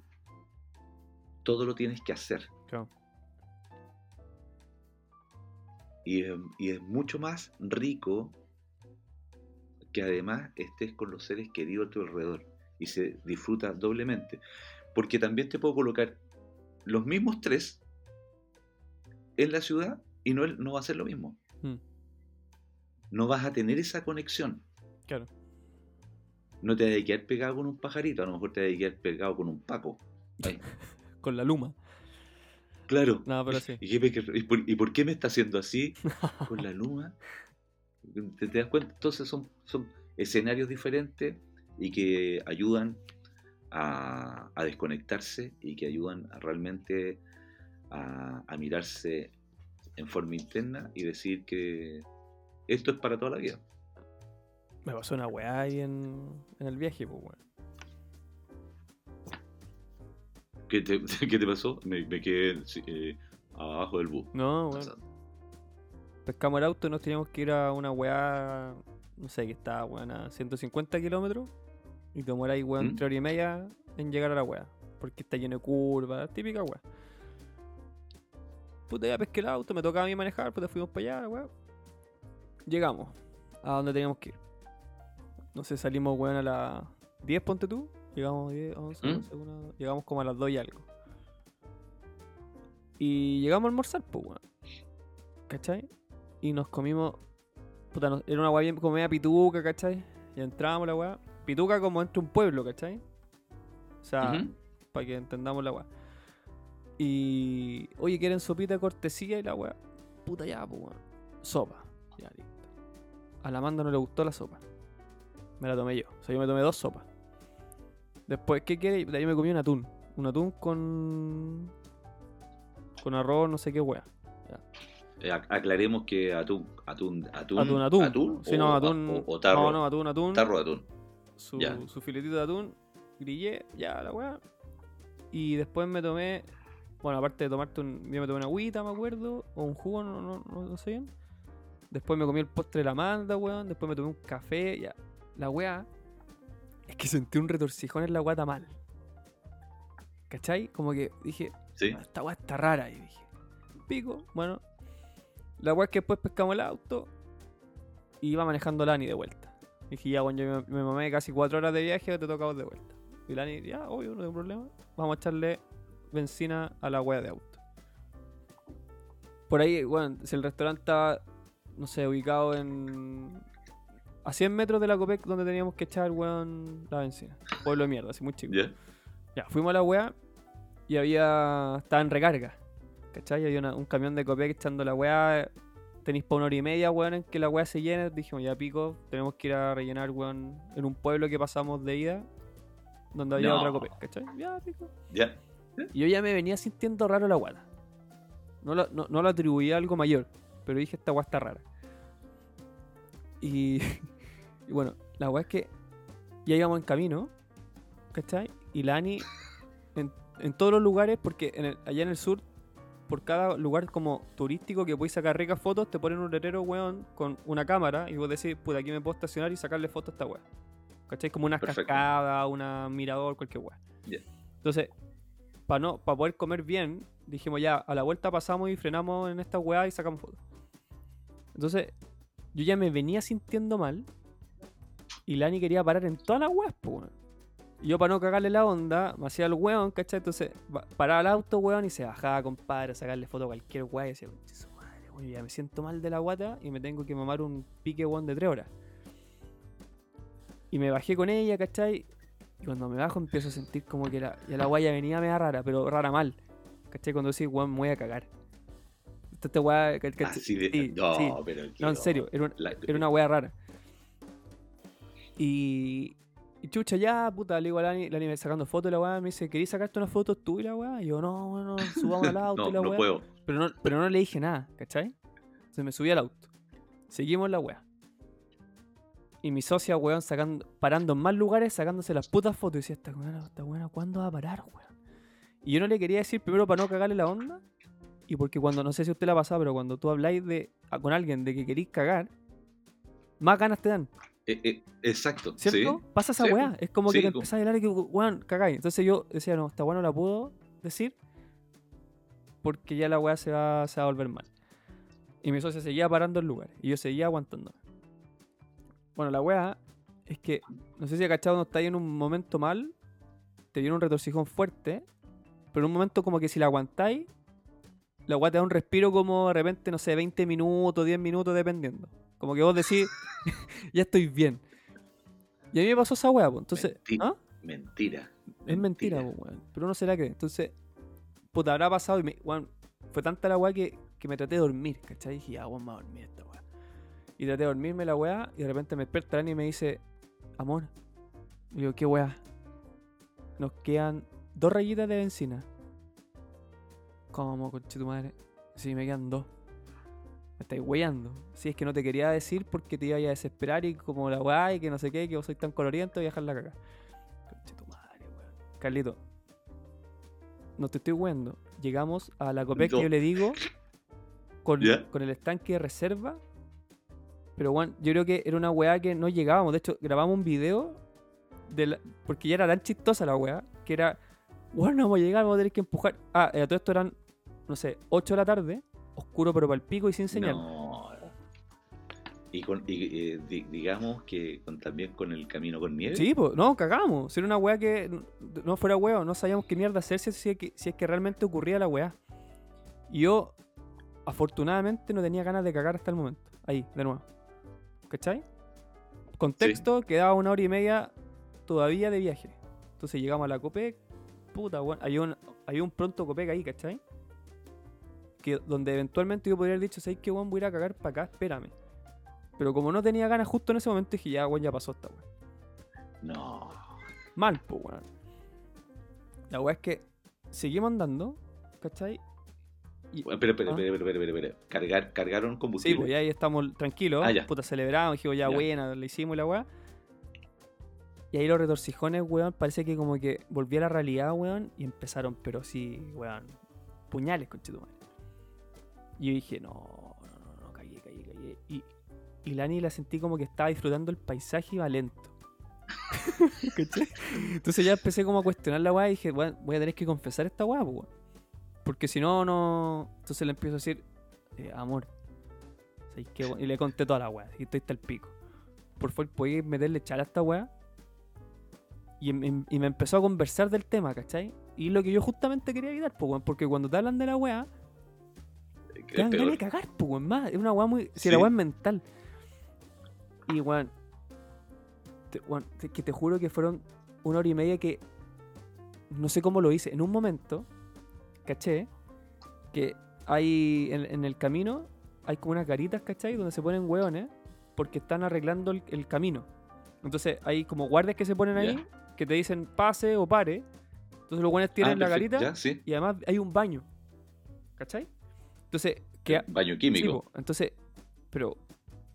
todo lo tienes que hacer. Claro. Y, es- y es mucho más rico que además estés con los seres queridos a tu alrededor y se disfruta doblemente. Porque también te puedo colocar los mismos tres en la ciudad y no, no va a ser lo mismo. Mm. No vas a tener esa conexión. Claro. No te vas a quedar pegado con un pajarito, a lo mejor te vas a quedar pegado con un paco. Con la luma. claro. No, pero sí. ¿Y, por, y por qué me está haciendo así con la luna? ¿Te, te das cuenta? Entonces son, son escenarios diferentes y que ayudan a, a desconectarse y que ayudan a realmente a, a mirarse en forma interna y decir que esto es para toda la vida. Me pasó una weá ahí en, en el viaje, pues, weón. ¿Qué te, qué te pasó? Me, me quedé eh, abajo del bus. No, weón. Pescamos el auto y nos teníamos que ir a una weá, no sé, que estaba, weón, a 150 kilómetros. Y demoráis, weón, ¿Mm? tres horas y media en llegar a la weá. Porque está lleno de curvas, típica weá. Puta, ya pesqué el auto, me tocaba a mí manejar, puta, fuimos para allá, weá. Llegamos a donde teníamos que ir. No sé, salimos, weón, a las 10, ponte tú. Llegamos a 10, 11, ¿Mm? 12, una- Llegamos como a las 2 y algo. Y llegamos a almorzar, pues, weón. ¿Cachai? Y nos comimos. Puta, nos- era una weá bien como media pituca, ¿cachai? Y entramos la weá. Pituca como entre un pueblo, ¿cachai? O sea, para que entendamos la weá. Y. Oye, ¿quieren sopita de cortesía y la weá? Puta ya, pues weón. Sopa. Ya, listo. A la Amanda no le gustó la sopa. Me la tomé yo. O sea, yo me tomé dos sopas. Después, ¿qué quiere? De ahí me comí un atún. Un atún con. Con arroz, no sé qué weá. Eh, ac- aclaremos que atún, atún, atún, Atún, atún. Sí, o, no, atún. o- o tarro, No, no, atún, atún. tarro de atún. Su, filetito de atún, grillé, ya la weá. Y después me tomé, bueno, aparte de tomarte un, yo me tomé una agüita, me acuerdo, o un jugo, no, no, no, no sé bien. Después me comí el postre de la manda, weón. Después me tomé un café, ya. La weá, es que sentí un retorcijón en la guata mal. ¿Cachai? Como que dije, ¿Sí? "Ah, esta weá está rara. Y dije, pico, bueno. La weá es que después pescamos el auto y iba manejando Lani de vuelta. Dije, ya, bueno, yo me, me mamé casi cuatro horas de viaje, te toca a vos de vuelta. Y Lani, ya, obvio, no hay problema. Vamos a echarle benzina a la weá de auto. Por ahí, bueno, si el restaurante estaba, no sé, ubicado en. a 100 metros de la Copec donde teníamos que echar, weón, la benzina. Pueblo de mierda, así muy chico. ¿Ya? Ya, fuimos a la weá y había. Estaba en recarga. ¿Cachai? Había una- un camión de Copec echando la weá. Tenéis para una hora y media, weón, en que la weá se llene. Dijimos, ya pico, tenemos que ir a rellenar, weón, en un pueblo que pasamos de ida. Donde había No. otra Copec, ¿cachai? Ya, pico. ¿Ya? Y yo ya me venía sintiendo raro la guata. No lo, no, no lo atribuía a algo mayor, pero dije, esta weá está rara. Y, y bueno, la weá es que ya íbamos en camino, ¿cachai? Y la Ani, en, en todos los lugares, porque en el- allá en el sur, por cada lugar como turístico que podéis sacar ricas fotos, te ponen un letrero, weón, con una cámara y vos decís, puta, aquí me puedo estacionar y sacarle fotos a esta weá. ¿Cachai? Como una Perfecto. cascada, una mirador, cualquier weá. Ya. Entonces, para no, para poder comer bien, dijimos ya, a la vuelta pasamos y frenamos en esta weá y sacamos fotos. Entonces, yo ya me venía sintiendo mal y Lani quería parar en todas las weas, pues, weón. Yo para no cagarle la onda, me hacía el weón, ¿cachai? Entonces, ba- paraba el auto, weón, y se bajaba, compadre, a sacarle foto a cualquier weá y decía, "Conche su madre, weón, ya me siento mal de la guata y me tengo que mamar un pique, weón, de tres horas. Y me bajé con ella, ¿cachai? Y cuando me bajo empiezo a sentir como que la, ya la guaya venía media rara, pero rara mal. ¿Cachai? Cuando decís, weón, me voy a cagar. Esta, weá, ca- ¿cachai? Así de... Sí, no, sí. pero... No, en serio, era, un- La- era una wea rara. Y, y chucha, ya, puta, le digo a Lani, Lani sacando fotos la weá, me dice, ¿queréis sacarte una foto tú y la weá? Y yo, no, bueno, subamos al auto no, y la no weá. puedo. Pero no, pero no le dije nada, ¿cachai? Entonces me subí al auto. Seguimos la weá. Y mi socia, weón, sacando, parando en más lugares, sacándose las putas fotos. Y decía, esta weá, esta weá, ¿cuándo va a parar, weón? Y yo no le quería decir primero para no cagarle la onda. Y porque cuando, no sé si usted le ha pasado, pero cuando tú habláis de, con alguien de que queréis cagar, más ganas te dan, Eh, eh, exacto. ¿cierto? Sí. Pasa esa Sí, weá. Es como sí, que te como- empezás a hablar y que, weón, cagáis. Entonces yo decía, no, esta weá no la puedo decir porque ya la weá se va, se va a volver mal. Y mi socia seguía parando el lugar y yo seguía aguantándome. Bueno, la weá es que, no sé si ha cachado, no está ahí en un momento mal, te viene un retorcijón fuerte pero en un momento como que si la aguantáis, la weá te da un respiro como de repente, no sé, 20 minutos, 10 minutos, dependiendo. Como que vos decís, ya estoy bien. Y a mí me pasó esa weá, pues. Entonces, ¿ah? Mentira. Es mentira, pues, weón. Pero uno se la cree. Entonces, puta, habrá pasado y me, weón, fue tanta la weá que, que me traté de dormir, ¿cachai? Y dije, ah, weón, me voy a dormir esta weá. Y traté de dormirme la weá y de repente me despierta y me dice, amor. Y digo, ¿qué weá? Nos quedan dos rayitas de benzina. ¿Cómo, conche tu madre? Sí, me quedan dos. Me estáis weyando. Si es que no te quería decir porque te iba a desesperar y como la weá y que no sé qué, que vos sois tan coloriento y dejar la caga. Conche tu madre, weón. Carlito, no te estoy weyando. Llegamos a la Copec No. que yo le digo con, con el estanque de reserva. Pero bueno, yo creo que era una weá que no llegábamos. De hecho, grabamos un video de la- porque ya era tan chistosa la weá que era, bueno, no vamos a llegar, vamos a tener que empujar. Ah, eh, todo esto eran, no sé, 8 de la tarde, oscuro pero para el pico y sin señal. No. Y, con, y, di- digamos que con, también con el camino con nieve. Sí, pues, no, cagamos. Si era una weá que no fuera weá, no sabíamos qué mierda hacerse si es que, si es que realmente ocurría la weá. Y yo, afortunadamente, no tenía ganas de cagar hasta el momento. Ahí, de nuevo. ¿Cachai? Contexto, quedaba una hora y media todavía de viaje. Entonces llegamos a la Copec. Puta, weón. Había un, había un pronto Copec ahí, ¿cachai? Que, donde eventualmente yo podría haber dicho, ¿sabes qué, weón? Voy a ir a cagar para acá, espérame. Pero como no tenía ganas justo en ese momento, dije, ya, weón, ya pasó esta weá. No. Mal, pues, weón. La weá es que seguimos andando, ¿cachai? Y, Bueno, Espera, espera, Ah. Cargar, cargaron sí, combustible. pues ya ahí estamos tranquilos. Ah, ya. Puta, celebramos, dijimos, ya, Ya. buena, le hicimos la weá. Y ahí los retorcijones, weón, parece que como que volvió a la realidad, weón, y empezaron, pero sí, weón, puñales, conchetumare. Y yo dije, no, no, no, no, cagué, cagué, cagué. Y, y Lani la sentí como que estaba disfrutando el paisaje y iba lento. Entonces ya empecé como a cuestionar la weá y dije, weón, voy a tener que confesar esta weá, pues, weón. Porque si no, no. Entonces le empiezo a decir, eh, amor. ¿sabes qué? Y le conté toda la weá, y estoy hasta el pico. Por favor, ¿podéis meterle chal a esta weá? Y, em- em- y me empezó a conversar del tema, ¿cachai? Y lo que yo justamente quería evitar, pues, porque cuando te hablan de la weá, te dan ganas de cagar, pues, weón, más. Es una weá muy. Si Sí. la weá es mental. Y, weón. que te juro que fueron una hora y media que. No sé cómo lo hice. En un momento, caché, que hay en, en el camino, hay como unas garitas, ¿cachai? Donde se ponen hueones porque están arreglando el, el camino. Entonces hay como guardias que se ponen ahí que te dicen pase o pare. Entonces los hueones tienen Ah, la garita Ya, sí. y además hay un baño. ¿Cachai? Entonces, que, Baño químico. entonces, pero.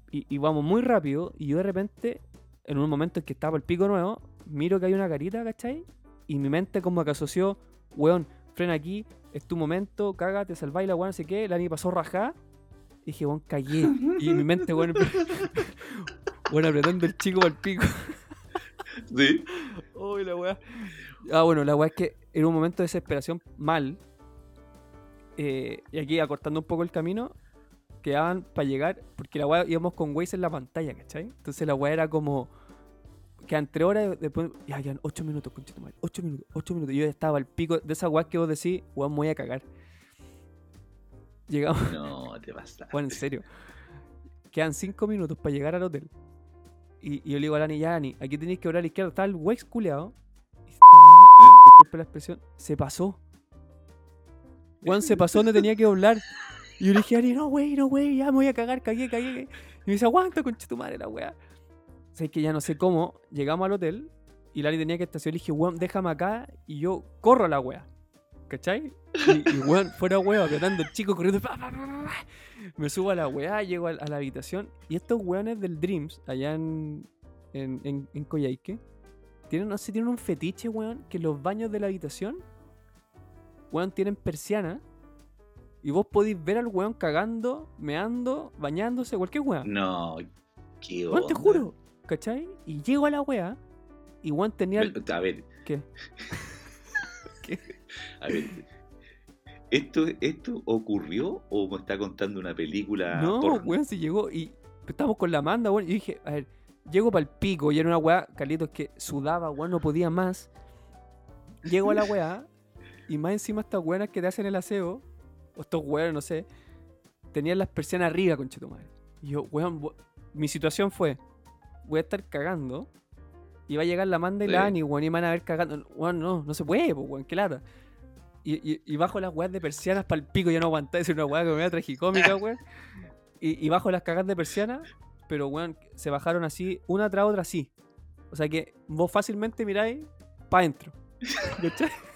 Y, y vamos muy rápido. Y yo de repente, en un momento en que estaba el pico nuevo, miro que hay una carita, ¿cachai? Y mi mente como que asoció, weón, frena aquí, es tu momento, caga, te salváis la weón, no sé qué. La ni pasó rajá. Y dije, weón, callé. Y mi mente, weón, bueno, apretando el chico al pico. sí. Uy, la weá. Ah, bueno, la weá es que en un momento de desesperación mal. Eh, y aquí acortando un poco el camino. Quedaban para llegar. Porque la weá íbamos con Waze en la pantalla, ¿cachai? Entonces la weá era como. Quedan tres horas después. Ya, quedan ocho minutos, conchito madre. Ocho minutos, ocho minutos. Y yo ya estaba al pico de esa weá que vos decís, weón, me voy a cagar. Llegamos. No, te basta. Bueno, en serio. Quedan 5 minutos para llegar al hotel. Y, y yo le digo a Lani, ya Lani, aquí tenéis que doblar a la izquierda. Está el Wex culeado. Y esta mina, disculpe la expresión, se pasó. Juan se pasó donde tenía que doblar. Y yo le dije, Lani, no, wey, no, wey, ya me voy a cagar, cagué, cagué. cagué". Y me dice, aguanta, concha tu madre, la weá. O sea, es que ya no sé cómo. Llegamos al hotel y Lani tenía que estacionar. Le dije, weón, déjame acá. Y yo corro a la weá. ¿Cachai? Y, y weón, fuera weón, apretando el chico corriendo. pa, pa, pa. Me subo a la weá, llego a, a la habitación. Y estos weones del Dreams, allá en, en, en, en Coyhaique, tienen, no sé, tienen un fetiche, weón, que los baños de la habitación, weón, tienen persiana. Y vos podéis ver al weón cagando, meando, bañándose, cualquier weón. No, qué Weón, te juro, ¿cachai? Y llego a la weá, y weón tenía. el- A ver, ¿Qué? ¿Qué? a ver. ¿Esto, ¿Esto ocurrió o me está contando una película No, porno? weón, si llegó y estamos con la manda, weón. Y dije, a ver, llego para el pico y era una weá, Carlitos, que sudaba, weón, no podía más. Llego a la weá Y más encima estas weonas que te hacen el aseo, o estos weones, no sé, tenían las persianas arriba, conchetumadre. Y yo, weón, mi situación fue, voy a estar cagando, y va a llegar la Amanda y la Sí. Ani, weón, y me van a ver cagando. Weón, no, no se puede, weón, qué lata. Y, y, y bajo las weas de persianas para el pico, ya no aguanté decir una wea que me da tragicómica, weón. Y, y bajo las cagas de persiana, pero weón, se bajaron así, una tras otra así. O sea que vos fácilmente miráis para adentro.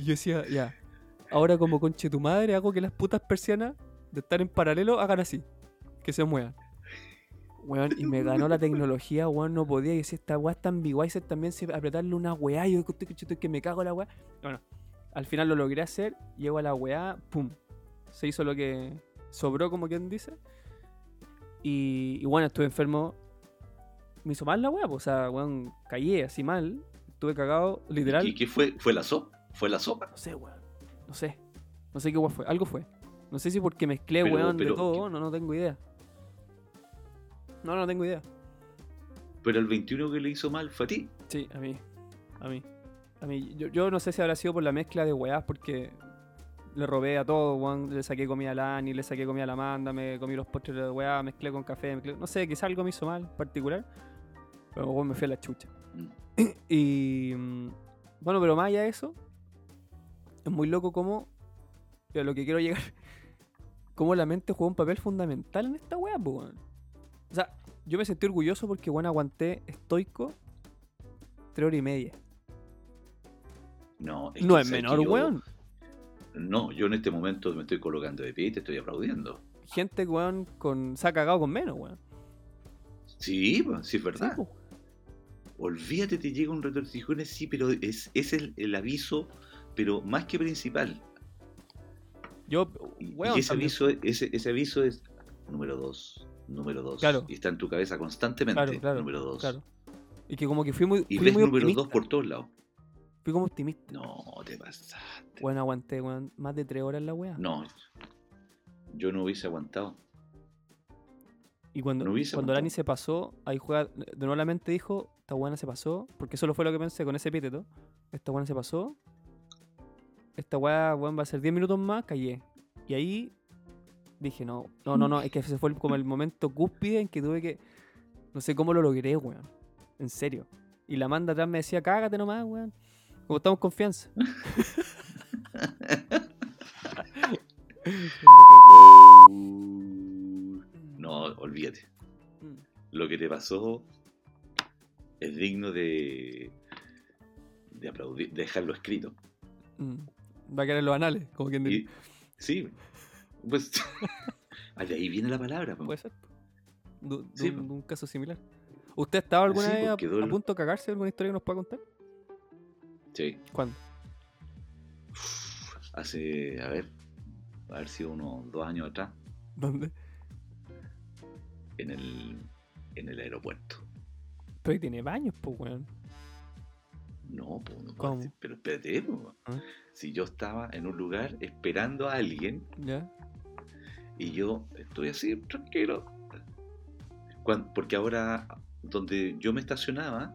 y yo decía, ya. Ahora como conche tu madre hago que las putas persianas de estar en paralelo hagan así. Que se muevan. Weón, y me ganó la tecnología, weón, no podía. Y decía, esta weá está en Bewaiser también, se apretarle una weá. Y yo que- me cago la weá. Bueno, al final lo logré hacer. Llego a la weá, pum. Se hizo lo que sobró, como quien dice. Y, y bueno, estuve enfermo. Me hizo mal la weá, o sea, weón, caí así mal. Estuve cagado, literal. ¿Y qué fue? ¿Fue la sopa? ¿Fue la sopa? No sé, weón. No sé. No sé qué weón fue. Algo fue. No sé si porque mezclé, Pero- weón, pero- de todo. No, no tengo idea. No, no tengo idea. Pero el 21 que le hizo mal fue a ti. Sí, a mí. A mí. A mí. Yo, yo no sé si habrá sido por la mezcla de weás, porque le robé a todo, weón. Le saqué comida a la Ani, le saqué comida a la Amanda, me comí los postres de weá, mezclé con café. mezclé- No sé, quizá algo me hizo mal, particular. Pero weón, me fui a la chucha. Mm. Y. mm, Bueno, pero más allá de eso, es muy loco como. A lo que quiero llegar. Cómo la mente juega un papel fundamental en esta weá, weón. O sea, yo me sentí orgulloso porque, weón, aguanté estoico tres horas y media. No, no es sabes que menor, yo- weón. No, yo en este momento me estoy colocando de pie y te estoy aplaudiendo. Gente, weón, con, se ha cagado con menos, weón. Sí, sí es verdad. Olvídate, te llega un retortijones, sí, pero es, es el, el aviso, pero más que principal. Yo, Y, y ese, también- aviso, ese, ese aviso es número dos, número dos. Claro. Y está en tu cabeza constantemente, Claro, claro, número dos. claro. Y que como que fui muy, Y fui ves muy número optimista. dos por todos lados. Fui como optimista. No, te pasaste. Bueno, aguanté, más de tres horas la weá. No, yo no hubiese aguantado. Y cuando, No cuando. Lani se pasó, ahí juega, de nuevo la mente dijo, esta buena se pasó, porque eso fue lo que pensé con ese epíteto. Esta buena se pasó. Esta weá, weón, va a ser 10 minutos más, callé. Y ahí dije, no, no, no, no, es que ese fue como el momento cúspide en que tuve que. No sé cómo lo logré, weón. En serio. Y la manda atrás me decía, cágate nomás, weón. Como estamos en confianza. No, olvídate. Mm. Lo que te pasó es digno de, de aplaudir, de dejarlo escrito. Mm. Va a quedar en los anales, como quien dice. Sí, pues. de ahí viene la palabra. po. Puede ser. De, de Sí, un, de caso similar. ¿Usted estaba alguna Sí, vez a, a punto de cagarse? ¿Alguna historia que nos pueda contar? Sí. ¿Cuándo? Hace, a ver, haber sido unos dos años atrás, ¿Dónde? en el, en el aeropuerto. Pero ahí tiene baños, pues, weón. Pero espérate, po. ¿Ah? si yo estaba en un lugar esperando a alguien ¿Ya? y yo estoy así, tranquilo. Porque ahora, donde yo me estacionaba,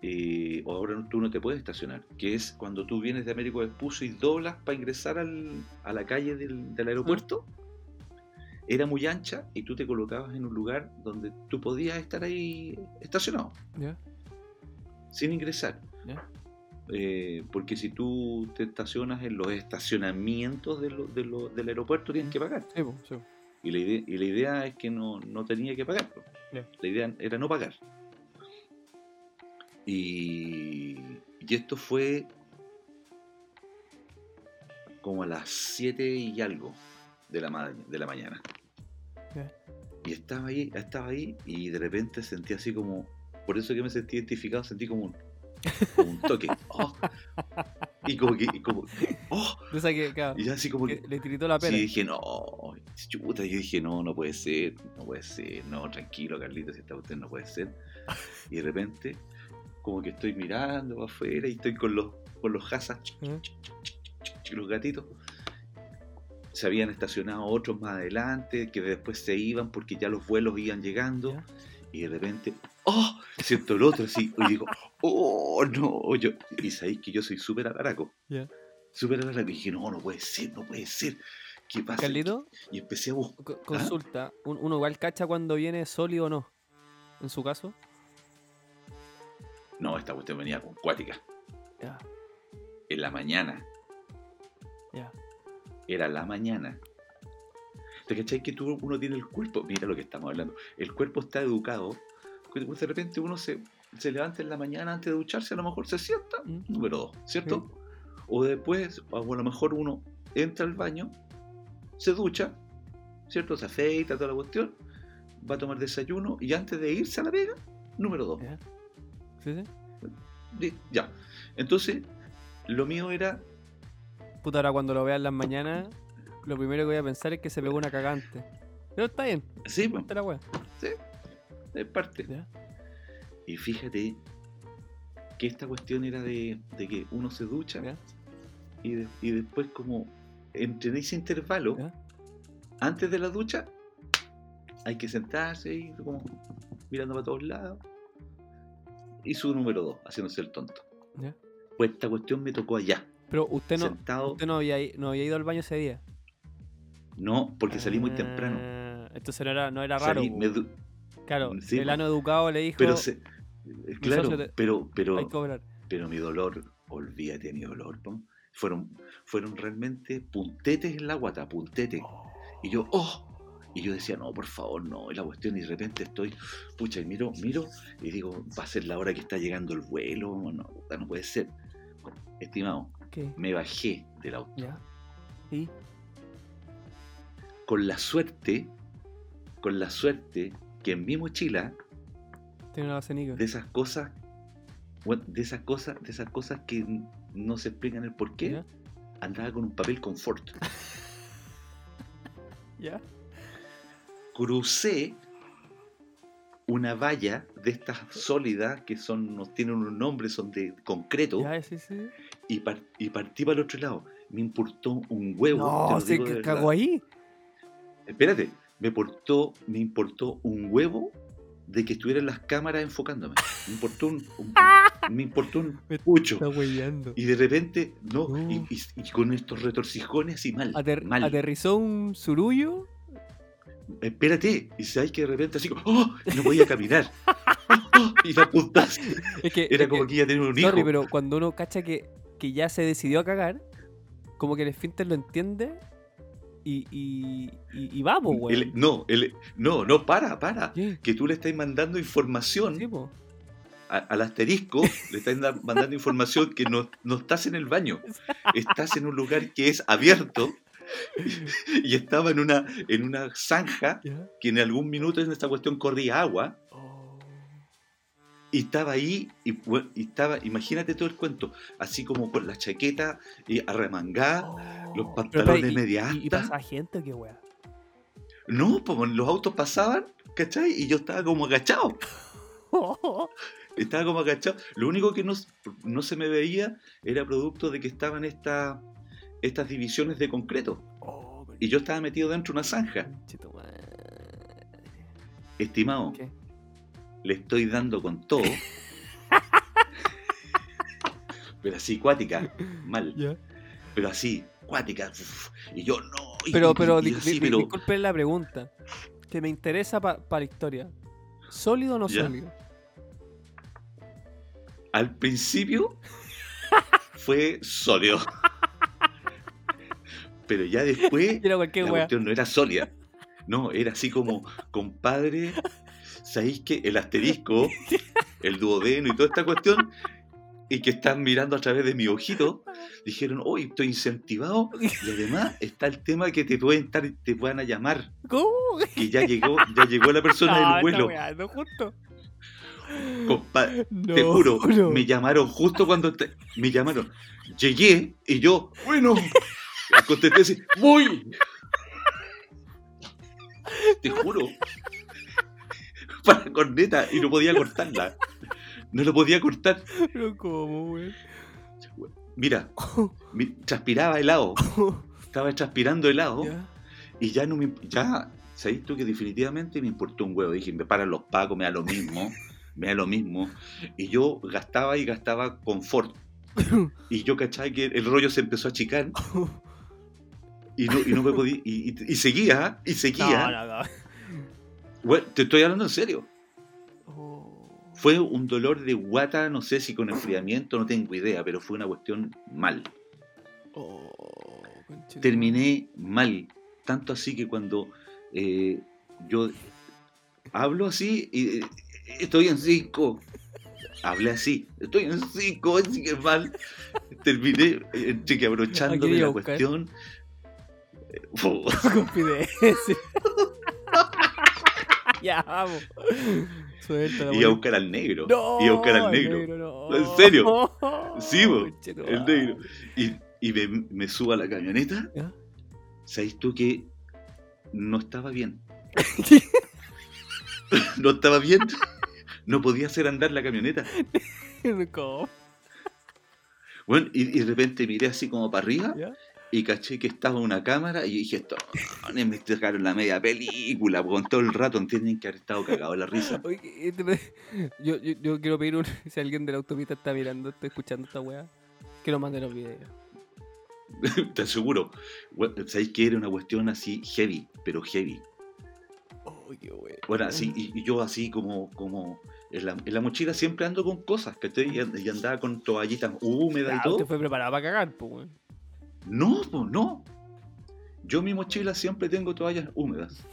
eh, o ahora tú no te puedes estacionar, que es cuando tú vienes de Américo Vespucio y doblas para ingresar al- a la calle del, del aeropuerto, era muy ancha y tú te colocabas en un lugar donde tú podías estar ahí estacionado. Sin ingresar. ¿Ya? Eh, porque si tú te estacionas en los estacionamientos de lo- de lo- del aeropuerto tienes que pagar. Sí, sí. Y la idea, y la idea es que no, no tenía que pagar. La idea era no pagar. Y, y esto fue como a las 7 y algo de la, ma- de la mañana. Y estaba ahí, estaba ahí y de repente sentí así como, por eso que me sentí identificado, sentí como un, como un toque. Oh. Y como que, y como, oh, que, claro, y así como que que, le tiritó la pena. Sí, dije, no, chuta, yo dije, no, no puede ser, no puede ser, no, tranquilo, Carlitos, si está usted no puede ser. Y de repente, como que estoy mirando para afuera y estoy con los, con los hasas, los gatitos. Se habían estacionado otros más adelante, que después se iban porque ya los vuelos iban llegando. Ya. Y de repente, ¡oh! Siento el otro así. Y digo, ¡oh, no! Yo, y sabéis que yo soy súper alaraco. Ya. Súper alaraco. Y dije, no, no puede ser, no puede ser. ¿Qué pasa? Carlito, Y empecé a buscar. co- consulta. un- ¿Uno igual cacha cuando viene sólido o no? En su caso. No, esta cuestión venía con cuática. Ya, En la mañana. ya. Era la mañana. ¿Te cachai que tú, uno tiene el cuerpo? Mira lo que estamos hablando. El cuerpo está educado. De repente uno se, se levanta en la mañana antes de ducharse, a lo mejor se sienta. Mm. Número dos, ¿cierto? O después, o a lo mejor uno entra al baño, se ducha, ¿cierto? Se afeita, toda la cuestión, va a tomar desayuno y antes de irse a la pega, número dos. Ya. ¿Sí, sí? Di- Ya. Entonces, lo mío era, Puta, ahora cuando lo vea en las mañanas, lo primero que voy a pensar es que se pegó una cagante. Pero está bien, sí, pues, está la wea. es parte. Ya. Y fíjate que esta cuestión era de, de que uno se ducha y, de- y después como entre ese intervalo, Ya. antes de la ducha, hay que sentarse y como mirando para todos lados. Y su número dos, haciéndose el tonto. Ya. Pues esta cuestión me tocó allá, Pero usted no, sentado. usted no había, no había ido al baño ese día. No, porque salí muy temprano. Ah, Entonces no era, no era raro. Salí, me Claro, sí, el ano educado le dijo, pero se- claro, te- pero, pero, pero mi dolor, olvídate mi dolor, fueron, fueron realmente puntetes en la guata, puntetes. Y yo, oh, y yo decía, no, por favor, no, y la cuestión, y de repente estoy, pucha, y miro, miro, y digo, va a ser la hora que está llegando el vuelo, no, no puede ser. Estimado, ¿Qué? me bajé del auto. Ya. ¿Y? Con la suerte, con la suerte que en mi mochila, Tiene una vasenica. de esas cosas, de esas cosas, de esas cosas que no se explican el por qué, ¿Ya? andaba con un papel confort. ¿Ya? crucé una valla de estas sólidas que son, no tienen un nombre, son de concreto, ¿Ya? Sí, sí. y, par- y partí para el otro lado. Me importó un huevo. No, se cagó ahí. Espérate, me importó, me importó un huevo de que estuvieran las cámaras enfocándome. Me importó un, un- me importó un Me pucho. Y de repente, no, No. Y, y- y con estos retorcijones y mal. Ater- mal. Aterrizó un surullo. Espérate, y sabes que de repente así como, ¡oh! No podía caminar. ¡Oh! Y la puntas. Es que, Era es como que- que iba a tener un hijo. Sorry, pero cuando uno cacha que, que ya se decidió a cagar, como que el esfínter lo entiende y, y, y, y va, po, weón. El- no, el- no, no, para, para. ¿Qué? Que tú le estás mandando información Sí, po. a- al asterisco, le estás da- mandando información que no, no estás en el baño. Estás en un lugar que es abierto y estaba en una, en una zanja que en algún minuto en esta cuestión corría agua. Y estaba ahí y, estaba, imagínate todo el cuento, así como con la chaqueta y arremangada, los Oh. pantalones Pero, ¿y- media y, y gente o qué weá? No, pues los autos pasaban, ¿cachai? Y yo estaba como agachado. Estaba como agachado. Lo único que no, no se me veía era producto de que estaban esta- estas divisiones de concreto. Oh, Y yo estaba metido dentro de una zanja. Estimado, ¿Qué? Le estoy dando con todo. pero así, cuática, mal. Pero así, cuática. uf, Y yo no. y- Pero, pero, y así, pero- disculpen la pregunta. Que me interesa para la historia. ¿Sólido o no Ya. sólido? al principio fue sólido. Pero ya después Era cualquier la cuestión no era sólida. No, era así como, compadre, ¿sabéis que el asterisco, el duodeno y toda esta cuestión, y que están mirando a través de mi ojito, dijeron, hoy estoy incentivado, y además está el tema que te pueden estar, te puedan a llamar, ¿Cómo? que ya llegó, ya llegó la persona No, del vuelo. no justo. Compadre, No, te juro, me llamaron justo cuando te- me llamaron. Llegué y yo, bueno, contesté así, voy. Te juro. Para la corneta y no podía cortarla. No lo podía cortar. Pero ¿cómo, weón? Mira, mi- transpiraba helado. Estaba transpirando helado Ya. Y ya no me. Ya, ¿sabes tú que definitivamente me importó un huevo? Dije, me paran los pacos, me da lo mismo, me da lo mismo. Y yo gastaba y gastaba confort. Y yo cachai que el rollo se empezó a achicar y no, y no me podía. Y, y- y seguía, y seguía. No, no, no. Bueno, te estoy hablando en serio. Oh. Fue un dolor de guata, no sé si con enfriamiento, no tengo idea, pero fue una cuestión mal. Oh. Terminé mal, tanto así que cuando eh, yo hablo así y eh, estoy en cinco, hablé así, estoy en cinco, así que mal, terminé eh, entre que ¿A abrochándome la cuestión. eh, fu- Confidencia. Ya, vamos. Suéltala, Iba a buscar al negro. No, iba a buscar al el negro. no. ¿En serio? Sí, bo, Conchetumare. el negro. Y, y me, me subo a la camioneta. ¿Sabes tú que no estaba bien? no estaba bien. No podía hacer andar la camioneta. ¿Cómo? Bueno, y, y de repente miré así como para arriba ¿Ya? Y caché que estaba una cámara y dije, esto, me sacaron la media película, con todo el rato tienen que haber estado cagados la risa. Oye, este yo, yo, yo quiero pedir un. Si alguien de la autopista está mirando, está escuchando esta weá, que nos mande los videos. Te aseguro. Bueno, ¿Sabéis que era una cuestión así heavy, pero heavy? Oh, qué weá. Bueno, así, y, y yo así como, como en, la, en la mochila siempre ando con cosas, ¿cachai? Y, and- y andaba con toallitas húmedas y todo. usted fue preparado para cagar, pues, weón. No, pues no. Yo en mi mochila siempre tengo toallas húmedas.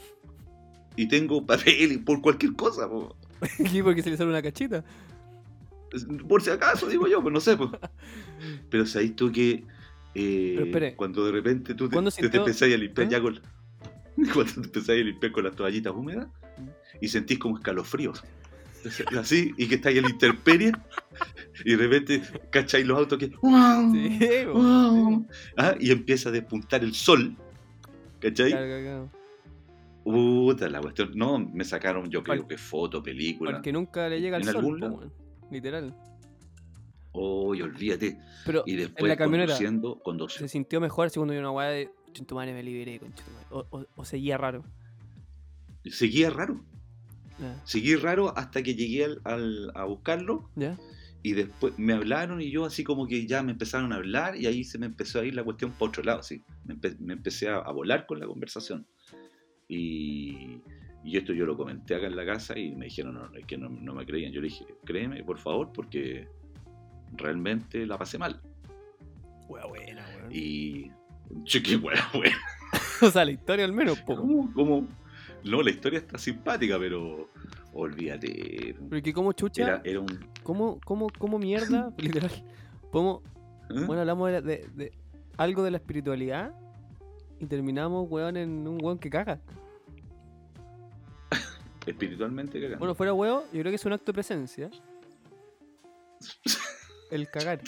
Y tengo papel y por cualquier cosa, po. ¿Qué? Porque se le sale una cachita. por si acaso, digo yo, pues no sé. Pues. Pero sabéis tú que eh, espere. cuando de repente tú te, ¿Cuándo te, a limpiar ¿Ah? ya con... Cuando te a limpiar con las toallitas húmedas y sentís como escalofríos. Así, y que estáis en la intemperie y de repente cacháis los autos que... Sí, ¡Wow! Ah, y empieza a despuntar el sol. ¿Cachai? Claro, claro, claro. Puta, la cuestión. No, me sacaron, yo creo Al- que foto, película. Porque nunca le llega el ¿En sol, algún lado? Literal. Oye, olvídate. Pero Y en después la camioneta conduciendo, se sintió mejor así cuando yo una weá de. Conchetumare, me liberé. O, o, o seguía raro. Seguía raro. Seguí raro hasta que llegué al, al- a buscarlo y después me hablaron y yo así como que ya me empezaron a hablar y ahí se me empezó a ir la cuestión por otro lado, sí. Me, empe- me empecé a, a volar con la conversación. Y, y esto yo lo comenté acá en la casa y me dijeron, no, no, es que no, no me creían. Yo le dije, créeme, por favor, porque realmente la pasé mal. Buena, weón. Y... Che, qué buena, buena. O sea, la historia al menos, po. ¿Cómo, cómo? No, la historia está simpática, pero olvídate. Pero que como chucha, Era, era un... ¿cómo, cómo, cómo mierda, literal, podemos, ¿eh? bueno, hablamos de, de- de algo de la espiritualidad y terminamos, weón, en un weón que caga. Espiritualmente cagando. Bueno, fuera weón, yo creo que es un acto de presencia. El cagar.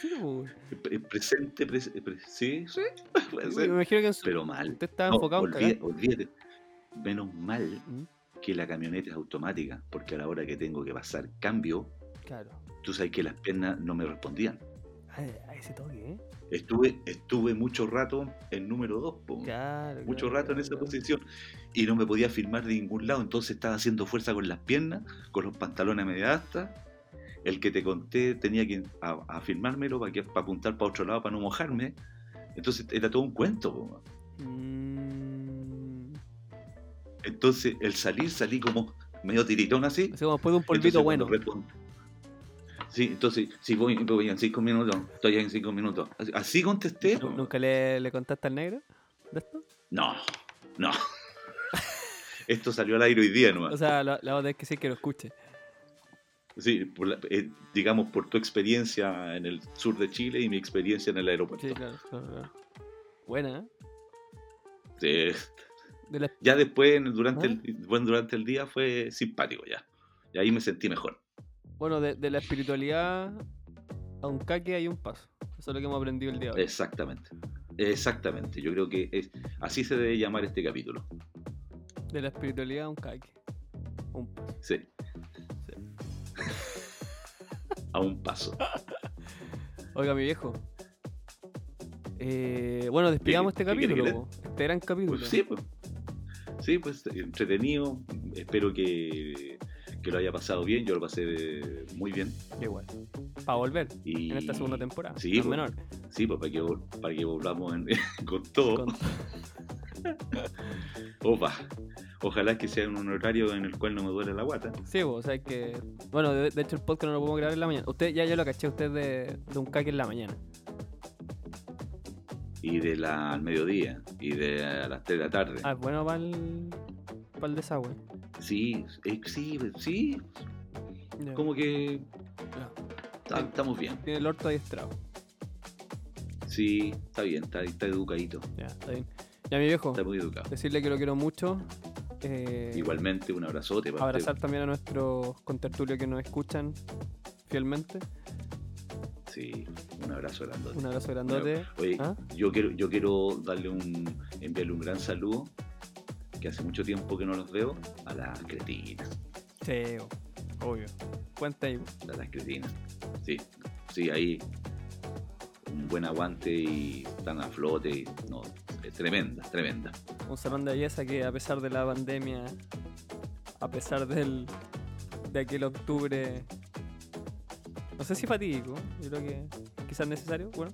Sí. Pre- presente, pres- pre- sí, sí, puede me ser. imagino que en su- Pero mal. usted estaba No, enfocado en olvídate, cagar. olvídate. Menos mal Mm, que la camioneta es automática, porque a la hora que tengo que pasar cambio, Claro. tú sabes que las piernas no me respondían. A, ese toque, ¿eh? Estuve, estuve mucho rato en número 2, Claro. mucho claro, rato en claro, esa claro. posición y no me podía firmar de ningún lado, entonces estaba haciendo fuerza con las piernas, con los pantalones a media asta. El que te conté tenía que afirmármelo para, que, para apuntar para otro lado para no mojarme. Entonces era todo un cuento. Mm, Entonces el salir salí como medio tiritón así. así como después de un polvito Entonces, bueno. Sí, entonces, si voy, voy en cinco minutos, estoy en cinco minutos. Así, contesté. ¿Nu- ¿Nunca le, le contaste al negro de esto? No, no. Esto salió al aire hoy día nomás. O sea, la, la otra es que sí que lo escuche. Sí, por la- eh, digamos por tu experiencia en el sur de Chile y mi experiencia en el aeropuerto. Sí, claro, claro, claro. Buena, ¿eh? Sí. De la- Ya después, durante, ¿Ah? el, bueno, durante el día fue simpático ya. Y ahí me sentí mejor. bueno, de, de la espiritualidad a un caque hay un paso. Eso es lo que hemos aprendido el día de hoy. Exactamente. Exactamente. Yo creo que es, así se debe llamar este capítulo. De la espiritualidad a un caque. Un paso. Sí. A un paso. Oiga, mi viejo. Eh, bueno, despidamos ¿Qué- este capítulo, este gran capítulo. Pues sí, pues. Sí, pues entretenido. Espero que, que lo haya pasado bien. Yo lo pasé muy bien. Igual. Para volver Y... en esta segunda temporada. Sí, no pues, menor. Sí, pues para que, para que volvamos en- con todo. Con- Opa. Ojalá que sea en un horario en el cual no me duele la guata. Sí, o sea que. Bueno, de, de hecho el podcast no lo podemos grabar en la mañana. Usted ya, ya lo caché, usted de, de un caque en la mañana. Y de la al mediodía. Y de a las 3 de la tarde. Ah, bueno para el, para el desagüe. Sí, eh, sí, sí. Como que estamos bien. Tiene el orto adiestrado. Sí, está bien, está, está educadito. Ya, está bien. Ya, mi viejo, Está muy educado. decirle que lo quiero mucho. eh, Igualmente, un abrazote para usted. Abrazar también a nuestros contertulios que nos escuchan fielmente. Sí, un abrazo grandote. Un abrazo grandote. Oye, ¿Ah? yo quiero, yo quiero darle un, enviarle un gran saludo, que hace mucho tiempo que no los veo, a las cretinas, Sí, obvio. Cuenta ahí. a las cretinas. Sí, sí, ahí un buen aguante y están a flote y no, tremenda, tremenda. Un salón de belleza que a pesar de la pandemia, a pesar del de aquel octubre, no sé si fatídico, yo creo que quizás necesario, bueno,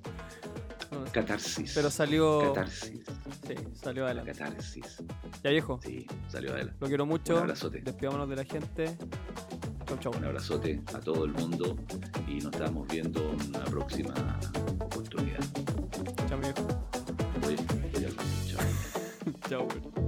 no sé. Catarsis. pero salió, Catarsis. sí, salió La adelante. catarsis. Ya viejo, Sí, salió adelante. lo quiero mucho, Un abrazote. despidámonos de la gente, chau chau. Un abrazote a todo el mundo y nos estamos viendo en una próxima oportunidad. Chao viejo, Ciao.